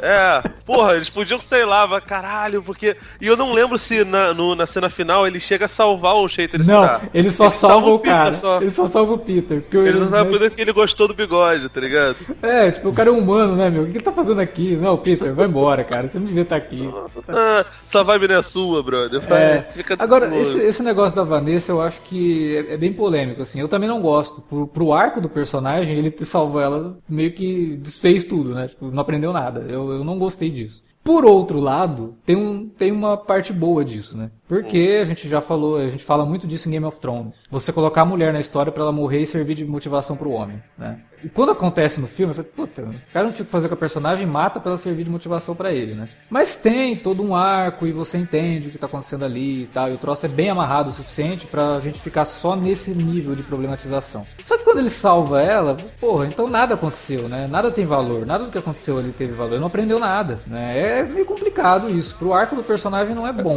[SPEAKER 3] É, porra, eles podiam, sei lá, mas caralho, porque. E eu não lembro se na, no- na cena final ele chega a salvar o Shater
[SPEAKER 1] Não,
[SPEAKER 3] Star.
[SPEAKER 1] ele só salva o
[SPEAKER 3] Peter
[SPEAKER 1] cara.
[SPEAKER 3] só.
[SPEAKER 1] Ele só salva o Peter. Porque
[SPEAKER 3] Ele só
[SPEAKER 1] ele-
[SPEAKER 3] sabe porque ele gostou do bigode, tá ligado?
[SPEAKER 1] É, tipo, o cara é humano, né, meu? O que ele tá fazendo aqui? Não, Peter, vai embora, cara. Você não devia estar aqui.
[SPEAKER 3] Ah, essa vibe não é sua, brother. Vai,
[SPEAKER 1] É,
[SPEAKER 3] fica
[SPEAKER 1] agora, esse, esse negócio da Vanessa eu acho que é, é bem polêmico, assim. Eu também não gosto. Pro, pro arco do personagem, ele te salvou ela, meio que desfez tudo, né? Tipo, não aprendeu nada. Eu, eu não gostei disso. Por outro lado, tem, um, tem uma parte boa disso, né? Porque a gente já falou, a gente fala muito disso em Game of Thrones. Você colocar a mulher na história pra ela morrer e servir de motivação pro homem, né? E quando acontece no filme, eu falei, puta, o cara não tinha o que fazer com a personagem, mata pra ela servir de motivação pra ele, né? Mas tem todo um arco e você entende o que tá acontecendo ali e tal. E o troço é bem amarrado o suficiente pra gente ficar só nesse nível de problematização. Só que quando ele salva ela, porra, então nada aconteceu, né? Nada tem valor, nada do que aconteceu ali teve valor. Ele não aprendeu nada, né? É meio complicado isso. Pro arco do personagem não é bom,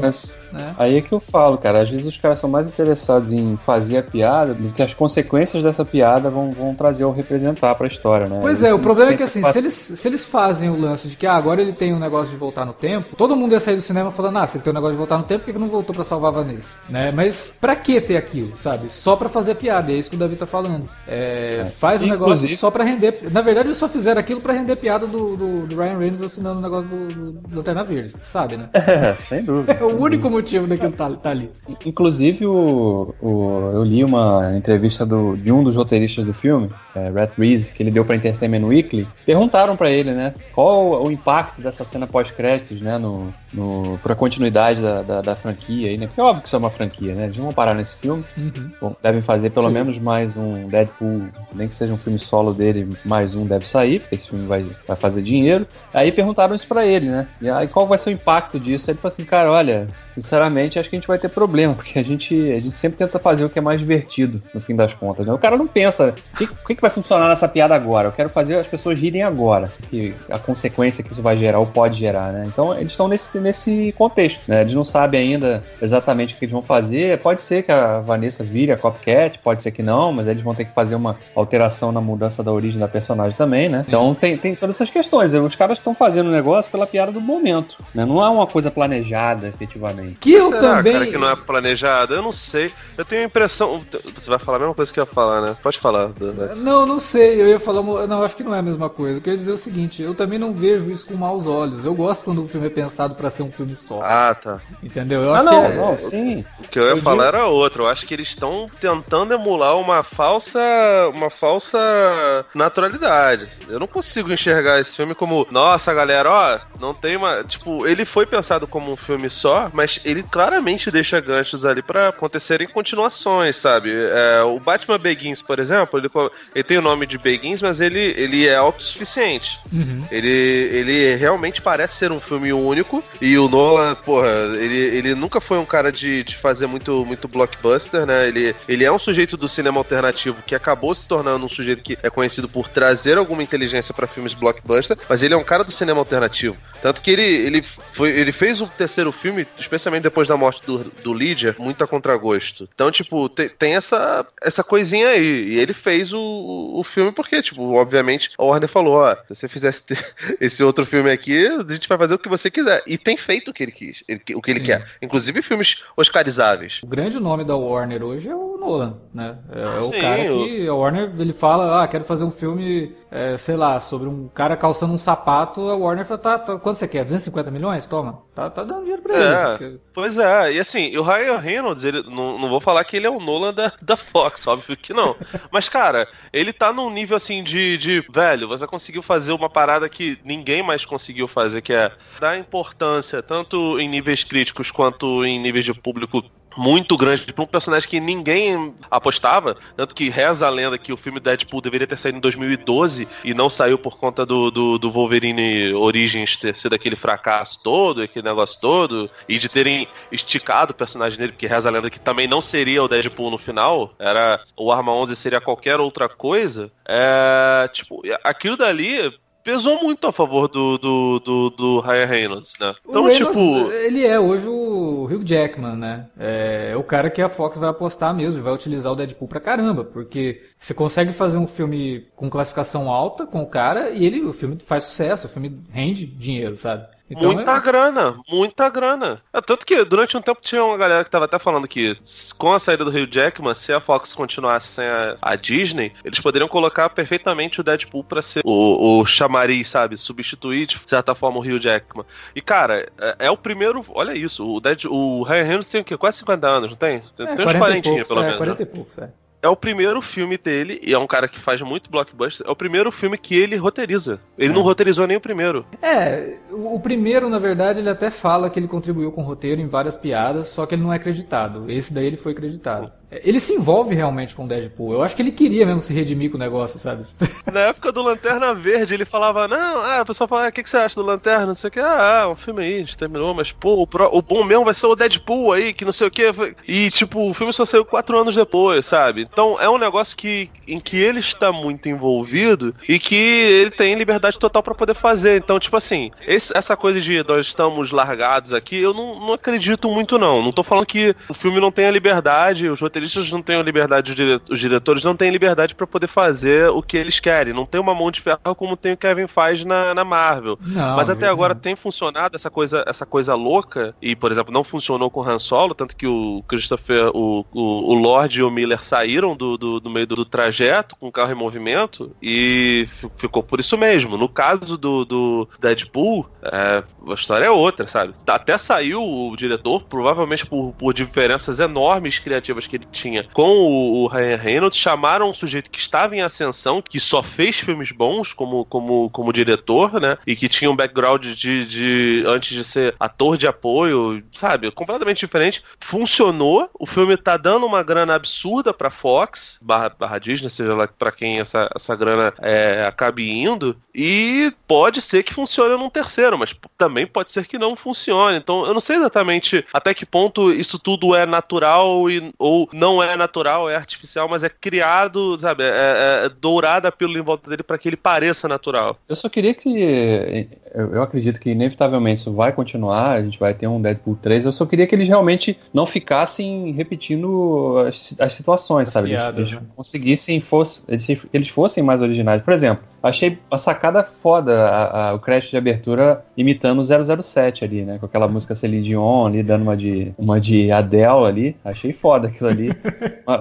[SPEAKER 1] né?
[SPEAKER 2] Aí é que eu falo, cara. Às vezes os caras são mais interessados em fazer a piada do que as consequências dessa piada vão, vão trazer ou representar pra história, né?
[SPEAKER 1] Pois
[SPEAKER 2] Isso
[SPEAKER 1] é, o problema é que assim,
[SPEAKER 2] fazer-
[SPEAKER 1] se eles, se eles fazem o lance de que ah, agora ele tem um negócio de voltar no tempo, todo mundo ia sair do cinema falando, ah, se ele tem um negócio de voltar no tempo, por que que não voltou pra salvar a Vanessa? Né? Mas pra que ter aquilo, sabe? Só pra fazer piada, é isso que o Davi tá falando. É, Faz o negócio
[SPEAKER 2] Inclusive-
[SPEAKER 1] só pra render. Na verdade, eles só fizeram aquilo pra render piada do, do, do Ryan Reynolds assinando o negócio do, do, do Lanterna Verde, sabe, né?
[SPEAKER 2] É, sem dúvida.
[SPEAKER 1] É o único motivo daquilo tá, tá ali.
[SPEAKER 2] Inclusive, o, o- eu li uma entrevista do, de um dos roteiristas do filme, é, Rhett Reese, que ele deu pra Entertainment Weekly. Perguntaram pra ele, né, qual o impacto dessa cena pós-créditos, né, no, no, pra continuidade da, da, da franquia aí, né? Porque é óbvio que isso é uma franquia, né? Eles não vão parar nesse filme.
[SPEAKER 1] Uhum.
[SPEAKER 2] Bom, devem fazer pelo
[SPEAKER 1] Sim.
[SPEAKER 2] menos mais um Deadpool, nem que seja um filme solo dele, mais um deve sair, porque esse filme vai, vai fazer dinheiro. Aí perguntaram isso pra ele, né? E aí qual vai ser o impacto disso? Aí ele falou assim, cara, olha, sinceramente acho que a gente vai ter problema, porque a gente, a gente sempre tenta fazer o que é mais divertido, no fim das contas, né? O cara não pensa, o que, que que vai funcionar nessa piada agora? Eu quero fazer as pessoas rirem agora, que a consequência que isso vai gerar ou pode gerar, né? Então eles estão nesse, nesse contexto, né? Eles não sabem ainda exatamente o que eles vão fazer. Pode ser que a Vanessa vire a Copcat, pode ser que não, mas eles vão ter que fazer uma alteração na mudança da origem da personagem também, né? Então tem, tem todas essas questões. Os caras estão fazendo o negócio pela piada do momento, né? Não é uma coisa planejada, efetivamente.
[SPEAKER 1] Que eu
[SPEAKER 3] Será,
[SPEAKER 1] também.
[SPEAKER 3] cara, que não é planejado? Eu não sei. Eu tenho a impressão. Você vai falar a mesma coisa que eu ia falar, né? Pode falar, Danete.
[SPEAKER 1] Não, não sei. Eu ia falar. Não, acho que não é a mesma coisa. Eu queria dizer o seguinte: eu também não vejo isso com maus olhos. Eu gosto quando o filme é pensado pra ser um filme só.
[SPEAKER 3] Ah, tá.
[SPEAKER 1] Entendeu? Eu
[SPEAKER 2] Ah,
[SPEAKER 1] acho
[SPEAKER 2] não,
[SPEAKER 1] que é-
[SPEAKER 2] não, sim.
[SPEAKER 3] O que eu ia
[SPEAKER 2] Eu
[SPEAKER 3] falar
[SPEAKER 2] digo-
[SPEAKER 3] era outro. Eu acho que eles estão tentando emular uma falsa. uma falsa naturalidade. Eu não consigo enxergar esse filme como, nossa, galera, ó, não tem uma. Tipo, ele foi pensado como um filme só, mas ele claramente deixa ganchos ali pra acontecerem continuações, sabe? É, o Batman Begins, por exemplo, ele, ele tem o nome de Begins, mas ele, ele é autossuficiente.
[SPEAKER 1] Uhum.
[SPEAKER 3] Ele, ele realmente parece ser um filme único. E o Nolan, porra, ele, ele nunca foi um cara de, de fazer muito, muito blockbuster, né? Ele, ele é um sujeito do cinema alternativo que acabou se tornando um sujeito que é conhecido por trazer alguma inteligência pra filmes blockbuster, mas ele é um cara do cinema alternativo. Tanto que ele, ele, foi, ele fez o terceiro filme, especialmente depois da morte do, do Lydia, muito a contragosto. Então, tipo, tem, tem essa, essa coisinha aí. E ele fez o, o filme porque, tipo, obviamente, a Warner falou: ó, se você fizesse te- esse outro filme aqui, a gente vai fazer o que você quiser. E tem feito o que ele quis, ele- o que ele
[SPEAKER 1] Sim.
[SPEAKER 3] quer. Inclusive filmes oscarizáveis.
[SPEAKER 1] O grande nome da Warner hoje é o Nolan, né? É, é o
[SPEAKER 3] Sim,
[SPEAKER 1] cara
[SPEAKER 3] o-
[SPEAKER 1] que a Warner ele fala, ah, quero fazer um filme, é, sei lá, sobre um cara calçando um sapato. A Warner fala, tá, tá, quanto você quer? 250 milhões? Toma. Tá, tá dando dinheiro pra
[SPEAKER 3] É,
[SPEAKER 1] eles.
[SPEAKER 3] pois é, e assim, o Ryan Reynolds, ele, não, não vou falar que ele é o Nolan da, da Fox, óbvio que não. Mas, cara, ele tá num nível assim de, de, velho, você conseguiu fazer uma parada que ninguém mais conseguiu fazer, que é dar importância, tanto em níveis críticos quanto em níveis de público muito grande pra um personagem que ninguém apostava, tanto que reza a lenda que o filme Deadpool deveria ter saído em 2012 e não saiu por conta do, do, do Wolverine Origins ter sido aquele fracasso todo, aquele negócio todo, e de terem esticado o personagem dele, porque reza a lenda que também não seria o Deadpool no final, era o Arma 11 seria qualquer outra coisa, é, tipo, aquilo dali pesou muito a favor do, do, do, do Ryan Reynolds, né? Então,
[SPEAKER 1] Reynolds,
[SPEAKER 3] tipo...
[SPEAKER 1] Ele é hoje o Hugh Jackman, né? É, é o cara que a Fox vai apostar mesmo, vai utilizar o Deadpool pra caramba, porque você consegue fazer um filme com classificação alta com o cara e ele, o filme faz sucesso, o filme rende dinheiro, sabe? Então,
[SPEAKER 3] muita
[SPEAKER 1] é-
[SPEAKER 3] grana, muita grana. É, tanto que durante um tempo tinha uma galera que tava até falando que com a saída do Rio Jackman, se a Fox continuasse sem a, a Disney, eles poderiam colocar perfeitamente o Deadpool pra ser o, o chamariz, sabe? Substituir de certa forma o Rio Jackman. E cara, é, é o primeiro. Olha isso, o, Dead, o Ryan Reynolds tem o quê? Quase 50 anos, não tem? Tem,
[SPEAKER 1] é,
[SPEAKER 3] tem uns
[SPEAKER 1] 40
[SPEAKER 3] 40
[SPEAKER 1] poucos,
[SPEAKER 3] pelo
[SPEAKER 1] é,
[SPEAKER 3] menos. né?
[SPEAKER 1] 40 e poucos, é.
[SPEAKER 3] É o primeiro filme dele, e é um cara que faz muito blockbuster, é o primeiro filme que ele roteiriza. Ele não roteirizou nem o primeiro.
[SPEAKER 1] É, o o primeiro, na verdade, ele até fala que ele contribuiu com o roteiro em várias piadas, só que ele não é acreditado. Esse daí ele foi acreditado. Ele se envolve realmente com o Deadpool. Eu acho que ele queria mesmo se redimir com o negócio, sabe?
[SPEAKER 3] Na época do Lanterna Verde, ele falava, não, ah, o pessoal fala, ah, o que, que você acha do Lanterna? Não sei o que, ah, um filme aí, a gente terminou, mas, pô, o, pro- o bom mesmo vai ser o Deadpool aí, que não sei o que. E, tipo, o filme só saiu quatro anos depois, sabe? Então é um negócio que, em que ele está muito envolvido e que ele tem liberdade total pra poder fazer. Então, tipo assim, esse- essa coisa de nós estamos largados aqui, eu não, não acredito muito, não. Não tô falando que o filme não tenha liberdade, os roteiristas não tenham liberdade, os, dire- os diretores não têm liberdade pra poder fazer o que eles querem. Não tem uma mão de ferro como tem o Kevin faz na, na Marvel.
[SPEAKER 1] Não,
[SPEAKER 3] Mas até
[SPEAKER 1] eu-
[SPEAKER 3] agora tem funcionado essa coisa, essa coisa louca, e, por exemplo, não funcionou com Han Solo, tanto que o Christopher, o, o, o Lord e o Miller saíram do, do, do meio do, do trajeto com o carro em movimento e fi- ficou por isso mesmo. No caso do, do Deadpool, é, a história é outra, sabe? Até saiu o diretor, provavelmente por, por diferenças enormes criativas que ele tinha com o, o Ryan Reynolds, chamaram um sujeito que estava em ascensão, que só fez filmes bons como, como, como diretor, né? E que tinha um background de, de antes de ser ator de apoio, sabe? Completamente diferente. Funcionou. O filme tá dando uma grana absurda pra Fox, barra, barra Disney, seja lá pra quem essa, essa grana é, acabe indo. E pode ser que funcione num terceiro, mas também pode ser que não funcione. Então, eu não sei exatamente até que ponto isso tudo é natural e, ou não é natural, é artificial, mas é criado, sabe? É, é dourada pelo em volta dele para que ele pareça natural.
[SPEAKER 2] Eu só queria que. Eu, acredito que inevitavelmente isso vai continuar, a gente vai ter um Deadpool 3. Eu só queria que eles realmente não ficassem repetindo as, as situações,
[SPEAKER 1] As
[SPEAKER 2] sabe? Eles-
[SPEAKER 1] piadas,
[SPEAKER 2] eles
[SPEAKER 1] né?
[SPEAKER 2] conseguissem, fosse, eles, eles fossem mais originais. Por exemplo, achei a sacada foda a- a- o crédito de abertura imitando o 007 ali, né? Com aquela música Celine Dion ali, dando uma de, uma de Adele ali. Achei foda aquilo ali.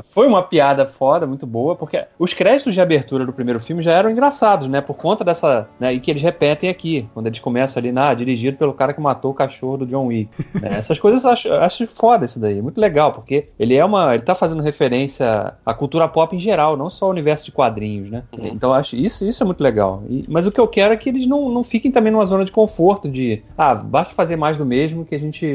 [SPEAKER 2] Foi uma piada foda, muito boa, porque os créditos de abertura do primeiro filme já eram engraçados, né? Por conta dessa. Né, e que eles repetem aqui, quando eles começam ali, na, dirigido pelo cara que matou o cachorro do John Wick. né? Essas coisas eu acho, eu acho foda isso daí, muito legal, porque ele é uma. Ele tá fazendo referência à cultura pop em geral, não só ao universo de quadrinhos, né?
[SPEAKER 3] Uhum.
[SPEAKER 2] Então acho isso, isso é muito legal. E- mas o que eu quero é que eles não, não fiquem também numa zona de conforto de ah, basta fazer mais do mesmo que a gente.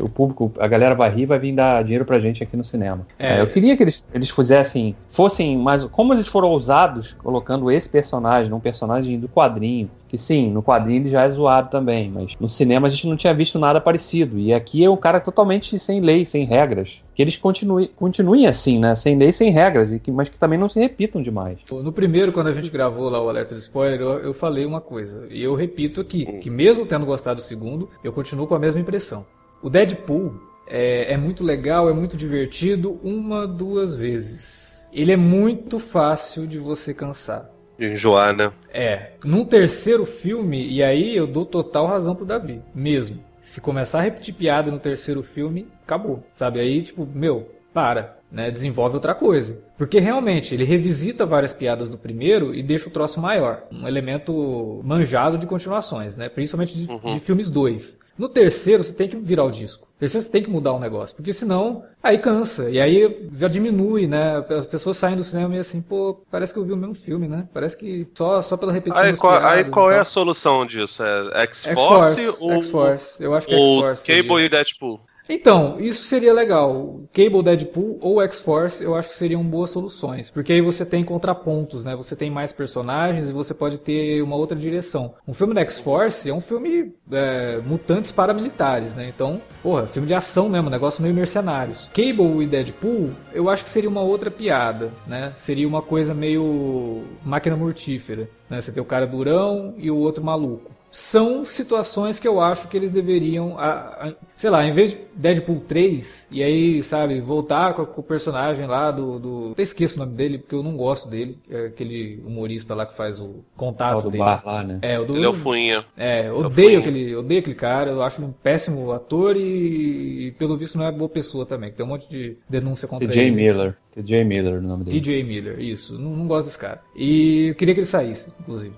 [SPEAKER 2] O público, a galera vai rir e vai vir dar dinheiro pra gente aqui no cinema.
[SPEAKER 1] É.
[SPEAKER 2] É, eu queria que eles, eles fizessem, fossem mais. Como eles foram ousados colocando esse personagem, um personagem do quadrinho. Que sim, no quadrinho ele já é zoado também, mas no cinema a gente não tinha visto nada parecido. E aqui é um cara totalmente sem lei, sem regras. Que eles continuem, continuem assim, né? Sem lei, sem regras, e que, mas que também não se repitam demais.
[SPEAKER 1] No primeiro, quando a gente gravou lá o alerta de spoiler, eu, eu falei uma coisa. E eu repito aqui, que mesmo tendo gostado do segundo, eu continuo com a mesma impressão. O Deadpool é, é muito legal, é muito divertido, uma, duas vezes. Ele é muito fácil de você cansar.
[SPEAKER 3] De enjoar, né?
[SPEAKER 1] É, num terceiro filme, e aí eu dou total razão pro Davi, mesmo. Se começar a repetir piada no terceiro filme, acabou, sabe? Aí, tipo, meu, para, né? Desenvolve outra coisa. Porque realmente, ele revisita várias piadas do primeiro e deixa o troço maior. Um elemento manjado de continuações, né? Principalmente de, de filmes 2. No terceiro, você tem que virar o disco. No terceiro, você tem que mudar o negócio. Porque senão, aí cansa. E aí já diminui, né? As pessoas saem do cinema meio assim, pô, parece que eu vi o mesmo filme, né? Parece que só, só pela repetição
[SPEAKER 3] Aí qual,
[SPEAKER 1] piadas
[SPEAKER 3] aí qual é a solução disso? É X-Force ou,
[SPEAKER 1] X-Force. Eu acho que
[SPEAKER 3] ou
[SPEAKER 1] X-Force.
[SPEAKER 3] Cable e Deadpool?
[SPEAKER 1] Então, isso seria legal. Cable Deadpool ou X-Force, eu acho que seriam boas soluções. Porque aí você tem contrapontos, né? Você tem mais personagens e você pode ter uma outra direção. Um filme da X-Force é um filme é, mutantes paramilitares, né? Então, porra, filme de ação mesmo, negócio meio mercenários. Cable e Deadpool, eu acho que seria uma outra piada, né? Seria uma coisa meio máquina mortífera, né? Você tem o cara durão e o outro maluco são situações que eu acho que eles deveriam, a- a- sei lá, em vez de Deadpool 3, e aí, sabe, voltar com, com o personagem lá do, do. Até esqueço o nome dele, porque eu não gosto dele, é aquele humorista lá que faz o contato
[SPEAKER 2] Tal do
[SPEAKER 1] dele.
[SPEAKER 2] bar lá, né?
[SPEAKER 1] É, o do.
[SPEAKER 3] Ele é o Fuinha.
[SPEAKER 1] É,
[SPEAKER 3] fui.
[SPEAKER 1] odeio aquele, odeio aquele cara, eu acho ele um péssimo ator e, e, pelo visto não é boa pessoa também, que tem um monte de denúncia contra
[SPEAKER 2] TJ
[SPEAKER 1] ele.
[SPEAKER 2] Miller. TJ Miller o nome dele.
[SPEAKER 1] TJ Miller, isso. Não, não gosto desse cara. E eu queria que ele saísse, inclusive.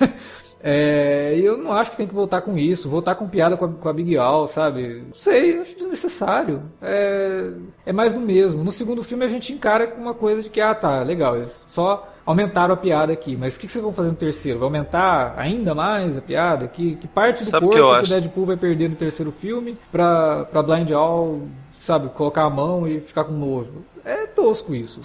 [SPEAKER 1] É, e eu não acho que tem que voltar com isso, voltar com piada com a, com a Big Al, sabe? Não sei, acho desnecessário. É, é mais do mesmo. No segundo filme a gente encara com uma coisa de que, ah tá, legal, eles só aumentaram a piada aqui. Mas o que, que vocês vão fazer no terceiro? Vai aumentar ainda mais a piada? Que, que parte do
[SPEAKER 3] Sabe
[SPEAKER 1] corpo
[SPEAKER 3] que eu
[SPEAKER 1] que, o
[SPEAKER 3] acho?
[SPEAKER 1] Deadpool vai perder no terceiro filme pra, pra Blind All, sabe, colocar a mão e ficar com nojo? É tosco isso.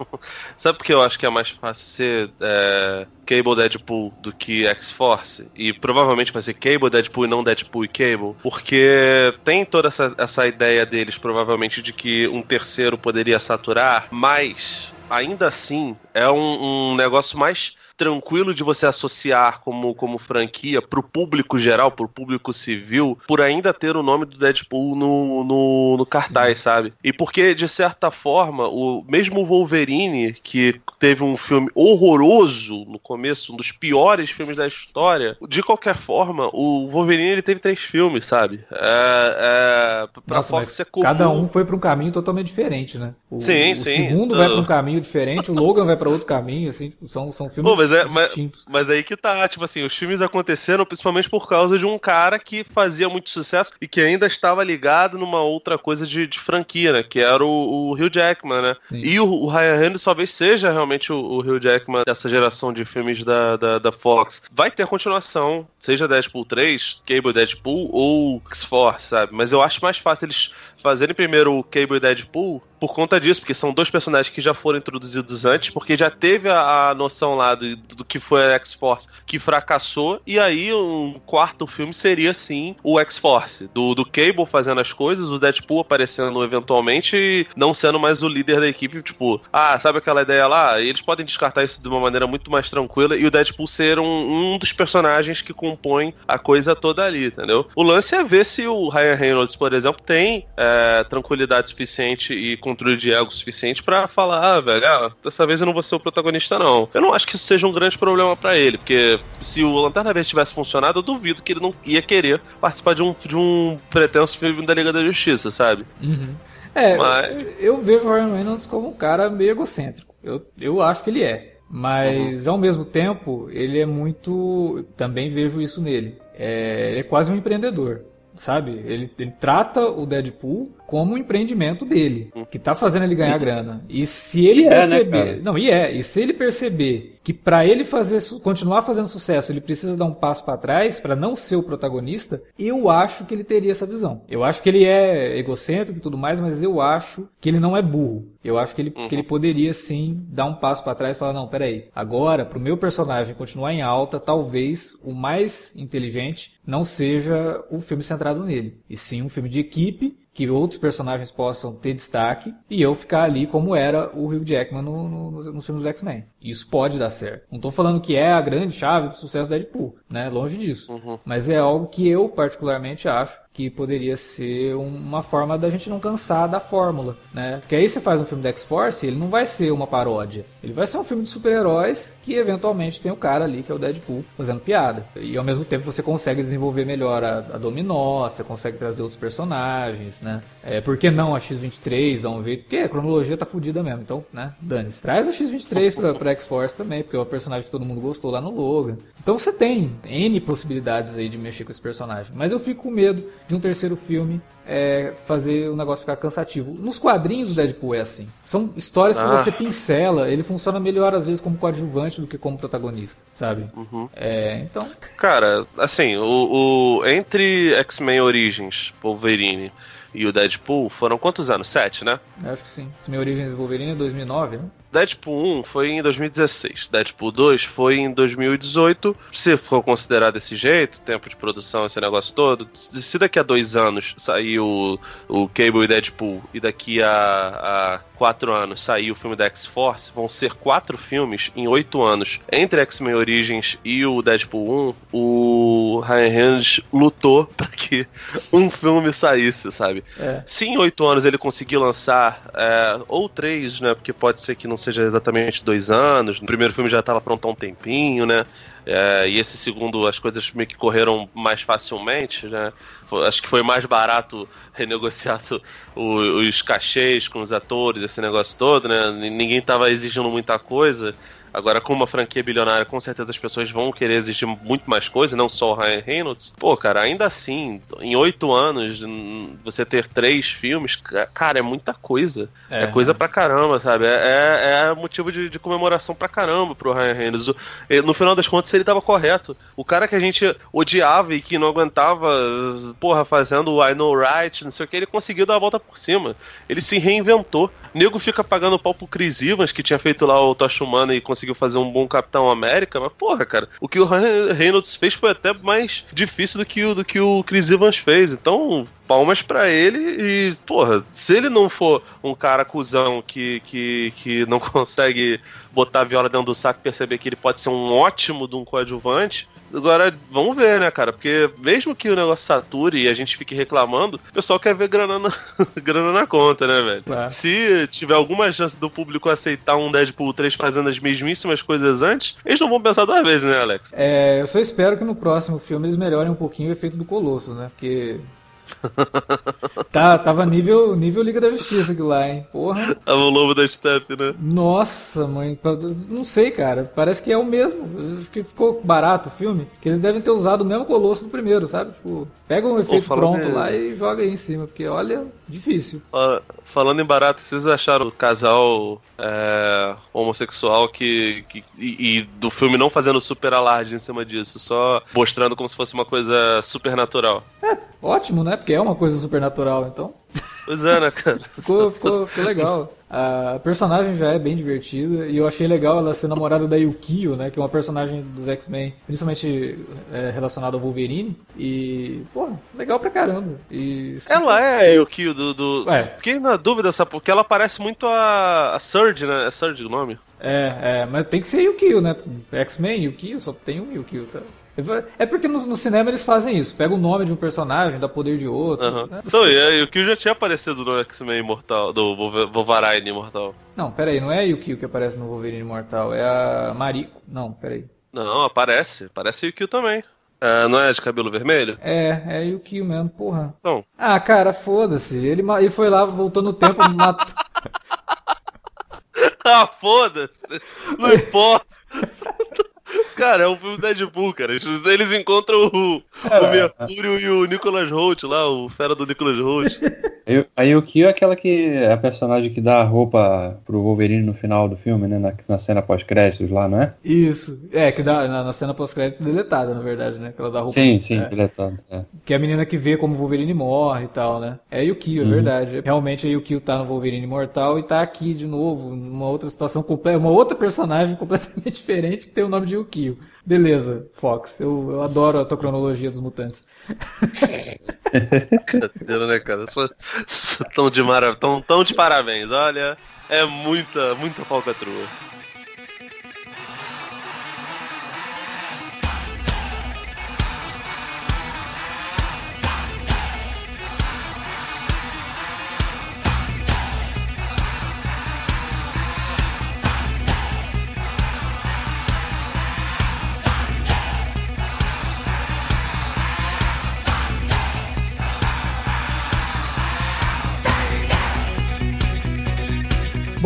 [SPEAKER 3] Sabe por que eu acho que é mais fácil ser é, Cable Deadpool do que X-Force? E provavelmente vai ser Cable Deadpool e não Deadpool e Cable? Porque tem toda essa, essa ideia deles, provavelmente, de que um terceiro poderia saturar, mas ainda assim é um, um negócio mais tranquilo de você associar como, como franquia pro público geral, pro público civil, por ainda ter o nome do Deadpool no, no, no cartaz, sabe? E porque, de certa forma, o mesmo Wolverine, que teve um filme horroroso no começo, um dos piores filmes da história, de qualquer forma, o Wolverine ele teve três filmes, sabe? É, é, pra
[SPEAKER 1] Nossa,
[SPEAKER 3] Fox é comum.
[SPEAKER 1] cada um foi para um caminho totalmente diferente, né? O,
[SPEAKER 3] Sim,
[SPEAKER 1] o
[SPEAKER 3] sim.
[SPEAKER 1] segundo
[SPEAKER 3] Uh.
[SPEAKER 1] vai para um caminho diferente, o Logan vai para outro caminho, assim, tipo, são, são filmes
[SPEAKER 3] Pô, mas é, mas, mas aí que tá, tipo assim, os filmes aconteceram principalmente por causa de um cara que fazia muito sucesso e que ainda estava ligado numa outra coisa de, de franquia, né? Que era o, o Hugh Jackman, né?
[SPEAKER 1] Sim.
[SPEAKER 3] E o, o Ryan Reynolds talvez seja realmente o, o Hugh Jackman dessa geração de filmes da, da, da Fox. Vai ter continuação, seja Deadpool 3, Cable Deadpool ou X-Force, sabe? Mas eu acho mais fácil eles fazerem primeiro o Cable Deadpool por conta disso, porque são dois personagens que já foram introduzidos antes, porque já teve a, a noção lá do, do que foi a X-Force que fracassou, e aí um quarto filme seria sim o X-Force, do, do Cable fazendo as coisas, o Deadpool aparecendo eventualmente e não sendo mais o líder da equipe, tipo, ah, sabe aquela ideia lá? Eles podem descartar isso de uma maneira muito mais tranquila e o Deadpool ser um, um dos personagens que compõem a coisa toda ali, entendeu? O lance é ver se o Ryan Reynolds, por exemplo, tem é, tranquilidade suficiente e controle de ego suficiente pra falar, ah, velho, ah, dessa vez eu não vou ser o protagonista, não. Eu não acho que isso seja um grande problema pra ele, porque se o Lanterna Verde tivesse funcionado, eu duvido que ele não ia querer participar de um, de um pretenso filme da Liga da Justiça, sabe?
[SPEAKER 1] Uhum. É,
[SPEAKER 3] Mas-
[SPEAKER 1] eu vejo o Ryan Reynolds como um cara meio egocêntrico. Eu, eu acho que ele é. Mas, ao mesmo tempo, ele é muito. Também vejo isso nele. É, ele é quase um empreendedor. Sabe? Ele, ele trata o Deadpool como um empreendimento dele, que tá fazendo ele ganhar grana. E se ele
[SPEAKER 2] E é, né,
[SPEAKER 1] perceber. não, e é. E se ele perceber que pra ele fazer continuar fazendo sucesso, ele precisa dar um passo pra trás pra não ser o protagonista, eu acho que ele teria essa visão. Eu acho que ele é egocêntrico e tudo mais, mas eu acho que ele não é burro. Eu acho que ele, que ele poderia sim dar um passo pra trás e falar: não, peraí, agora, pro meu personagem continuar em alta, talvez o mais inteligente não seja o filme centrado nele, e sim um filme de equipe que outros personagens possam ter destaque e eu ficar ali como era o Hugh Jackman no, no, no, nos filmes do X-Men. Isso pode dar certo. Não tô falando que é a grande chave do sucesso do Deadpool, né? Longe disso. Mas é algo que eu particularmente acho que poderia ser uma forma da gente não cansar da fórmula, né? Porque aí você faz um filme da X-Force, ele não vai ser uma paródia. Ele vai ser um filme de super-heróis que eventualmente tem o cara ali que é o Deadpool fazendo piada. E ao mesmo tempo você consegue desenvolver melhor a, a Dominó, você consegue trazer outros personagens, né? É, por que não a X-23 dá um jeito? Porque a cronologia tá fodida mesmo, então, né? Dane-se. Traz a X-23 pra, pra X-Force também, porque é o personagem que todo mundo gostou lá no Logan. Então você tem N possibilidades aí de mexer com esse personagem. Mas eu fico com medo de um terceiro filme é, fazer o negócio ficar cansativo. Nos quadrinhos o Deadpool é assim. São histórias que
[SPEAKER 3] Ah.
[SPEAKER 1] você pincela, ele funciona melhor às vezes como coadjuvante do que como protagonista, sabe? É, então,
[SPEAKER 3] Cara, assim, o, o- entre X-Men Origins, Wolverine e o Deadpool foram quantos anos? Sete, né?
[SPEAKER 1] eu acho que sim. Minha Origins Wolverine é 2009, né?
[SPEAKER 3] Deadpool 1 foi em 2016, Deadpool 2 foi em 2018. Se for considerar desse jeito, tempo de produção, esse negócio todo, se daqui a dois anos sair o, o Cable e Deadpool e daqui a, a quatro anos sair o filme da X-Force, vão ser quatro filmes em oito anos. Entre X-Men Origins e o Deadpool 1, o Ryan Reynolds lutou para que um filme saísse, sabe?
[SPEAKER 1] É.
[SPEAKER 3] Se em oito anos ele conseguir lançar, é, ou três, né? Porque pode ser que não seja exatamente dois anos. No primeiro filme já estava pronto há um tempinho, né? É, e esse segundo, as coisas meio que correram mais facilmente, né? Foi- acho que foi mais barato renegociar tu- o- os cachês com os atores, esse negócio todo, né? Ninguém tava exigindo muita coisa. Agora, com uma franquia bilionária, com certeza as pessoas vão querer exigir muito mais coisa, não só o Ryan Reynolds. Pô, cara, ainda assim, em oito anos, você ter três filmes, ca- cara, é muita coisa. É,
[SPEAKER 1] É.
[SPEAKER 3] coisa pra caramba, sabe? É, é- é motivo de, de comemoração pra caramba pro Ryan Reynolds. No final das contas, ele tava correto. O cara que a gente odiava e que não aguentava, porra, fazendo o I Know Right, não sei o que, ele conseguiu dar a volta por cima. Ele se reinventou. O nego fica pagando pau pro Chris Evans, que tinha feito lá o Tocha Humana e conseguiu fazer um bom Capitão América, mas porra, cara, o que o Reynolds fez foi até mais difícil do que o, do que o Chris Evans fez. Então, palmas pra ele e, porra, se ele não for um cara cuzão que, que, que não consegue botar a viola dentro do saco e perceber que ele pode ser um ótimo de um coadjuvante, agora vamos ver, né, cara? Porque mesmo que o negócio sature e a gente fique reclamando, o pessoal quer ver grana na, grana na conta, né, velho?
[SPEAKER 1] Claro.
[SPEAKER 3] Se tiver alguma chance do público aceitar um Deadpool 3 fazendo as mesmíssimas coisas antes, eles não vão pensar duas vezes, né, Alex?
[SPEAKER 1] É, eu só espero que no próximo filme eles melhorem um pouquinho o efeito do Colosso, né? Porque Tá, tava nível, nível Liga da Justiça aquilo lá, hein? Porra.
[SPEAKER 3] Tava o lobo da steppe, né?
[SPEAKER 1] Nossa, mãe. Não sei, cara. Parece que é o mesmo. Acho que ficou barato o filme. Que eles devem ter usado o mesmo colosso do primeiro, sabe? Tipo, pega um efeito pronto
[SPEAKER 3] em-
[SPEAKER 1] lá e joga aí em cima. Porque olha, difícil.
[SPEAKER 3] Fala- Falando em barato, vocês acharam o casal é, homossexual que, que e, e do filme não fazendo super alarde em cima disso, só mostrando como se fosse uma coisa supernatural?
[SPEAKER 1] Ótimo, né? Porque é uma coisa supernatural, então.
[SPEAKER 3] É, né, cara?
[SPEAKER 1] Ficou, ficou, ficou legal. A personagem já é bem divertida e eu achei legal ela ser namorada da Yukio, né? Que é uma personagem dos X-Men, principalmente é, relacionada ao Wolverine. E, pô, legal pra caramba. E
[SPEAKER 3] Ela é o Kyo do. do...
[SPEAKER 1] Ué.
[SPEAKER 3] Fiquei na dúvida, sabe? Porque ela parece muito a, a Surge, né? É Surge o nome?
[SPEAKER 1] É, é, mas tem que ser Yukio, né? X-Men, Yukio, só tem um Yukio, tá? É porque no, no cinema eles fazem isso, pega o nome de um personagem, dá poder de outro.
[SPEAKER 3] Aham.
[SPEAKER 1] né?
[SPEAKER 3] Então, e aí, o Kyo já tinha aparecido no X-Men Imortal, do Wolver- Wolverine Imortal.
[SPEAKER 1] Não, peraí, não é a Yukio que aparece no Wolverine Mortal, é a Mariko. Não, peraí.
[SPEAKER 3] Não, aparece. Parece o Kyo também. É, não é de cabelo vermelho?
[SPEAKER 1] É, é Yukio mesmo, porra.
[SPEAKER 3] Então,
[SPEAKER 1] Ah, cara, foda-se. Ele, ele foi lá, voltou no tempo, matou.
[SPEAKER 3] Ah, foda-se! Não importa! Cara, é um filme Deadpool, cara. Eles encontram o, o Mercúrio e o Nicholas Holt lá, o fera do Nicholas Holt.
[SPEAKER 2] A Yukio é aquela que é a personagem que dá a roupa pro Wolverine no final do filme, né? Na, na cena pós-créditos lá, não é?
[SPEAKER 1] Isso. É, que dá na, na cena pós-crédito deletada, na verdade, né? Que ela dá roupa.
[SPEAKER 2] Sim, sim,
[SPEAKER 1] É.
[SPEAKER 2] deletado. É.
[SPEAKER 1] Que é a menina que vê como o Wolverine morre e tal, né? É a Yukio, é verdade. Realmente a Yukio tá no Wolverine Imortal e tá aqui de novo, numa outra situação completa, uma outra personagem completamente diferente que tem o nome de Yukio. Beleza, Fox. Eu, eu adoro a tua cronologia dos mutantes.
[SPEAKER 3] Cadeira, né, cara? Só, só tão, de mara... tão, tão de parabéns, olha. É muita, muita falcatrua.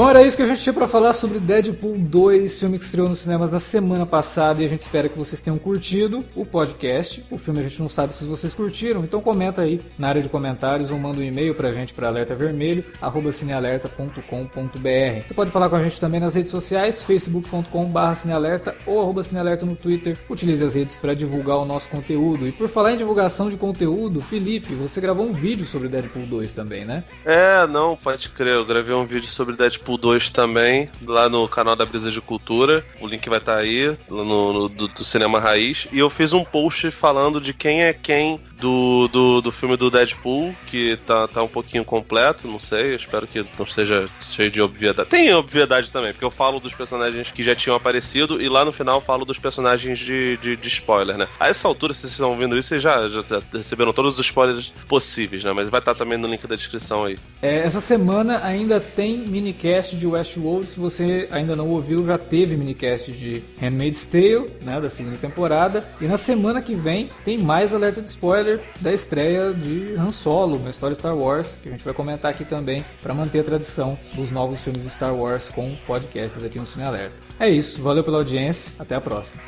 [SPEAKER 1] Bom, era isso que a gente tinha pra falar sobre Deadpool 2, filme que estreou nos cinemas na semana passada e a gente espera que vocês tenham curtido o podcast. O filme a gente não sabe se vocês curtiram, então comenta aí na área de comentários ou manda um e-mail pra gente para alertavermelho@cinealerta.com.br. Você pode falar com a gente também nas redes sociais, facebook.com/cinealerta ou arroba cinealerta no Twitter. Utilize as redes para divulgar o nosso conteúdo. E por falar em divulgação de conteúdo, Felipe, você gravou um vídeo sobre Deadpool 2 também, né?
[SPEAKER 3] É, não, pode crer. Eu gravei um vídeo sobre Deadpool 2 também, lá no canal da Brisa de Cultura. O link vai estar aí, lá no, no- do, do Cinema Raiz. E eu fiz um post falando de quem é quem do, do, do filme do Deadpool, que tá, tá um pouquinho completo, não sei. Espero que não esteja cheio de obviedade. Tem obviedade também, porque eu falo dos personagens que já tinham aparecido e lá no final falo dos personagens de, de, de spoiler, né? A essa altura, se vocês estão ouvindo isso, vocês já, já receberam todos os spoilers possíveis, né? Mas vai estar também no link da descrição aí.
[SPEAKER 1] É, essa semana ainda tem minicast de Westworld. Se você ainda não ouviu, já teve minicast de Handmaid's Tale, né, da segunda temporada. E na semana que vem tem mais alerta de spoiler da estreia de Han Solo, uma história Star Wars, que a gente vai comentar aqui também para manter a tradição dos novos filmes de Star Wars com podcasts aqui no Cine Alerta. É isso, valeu pela audiência, até a próxima.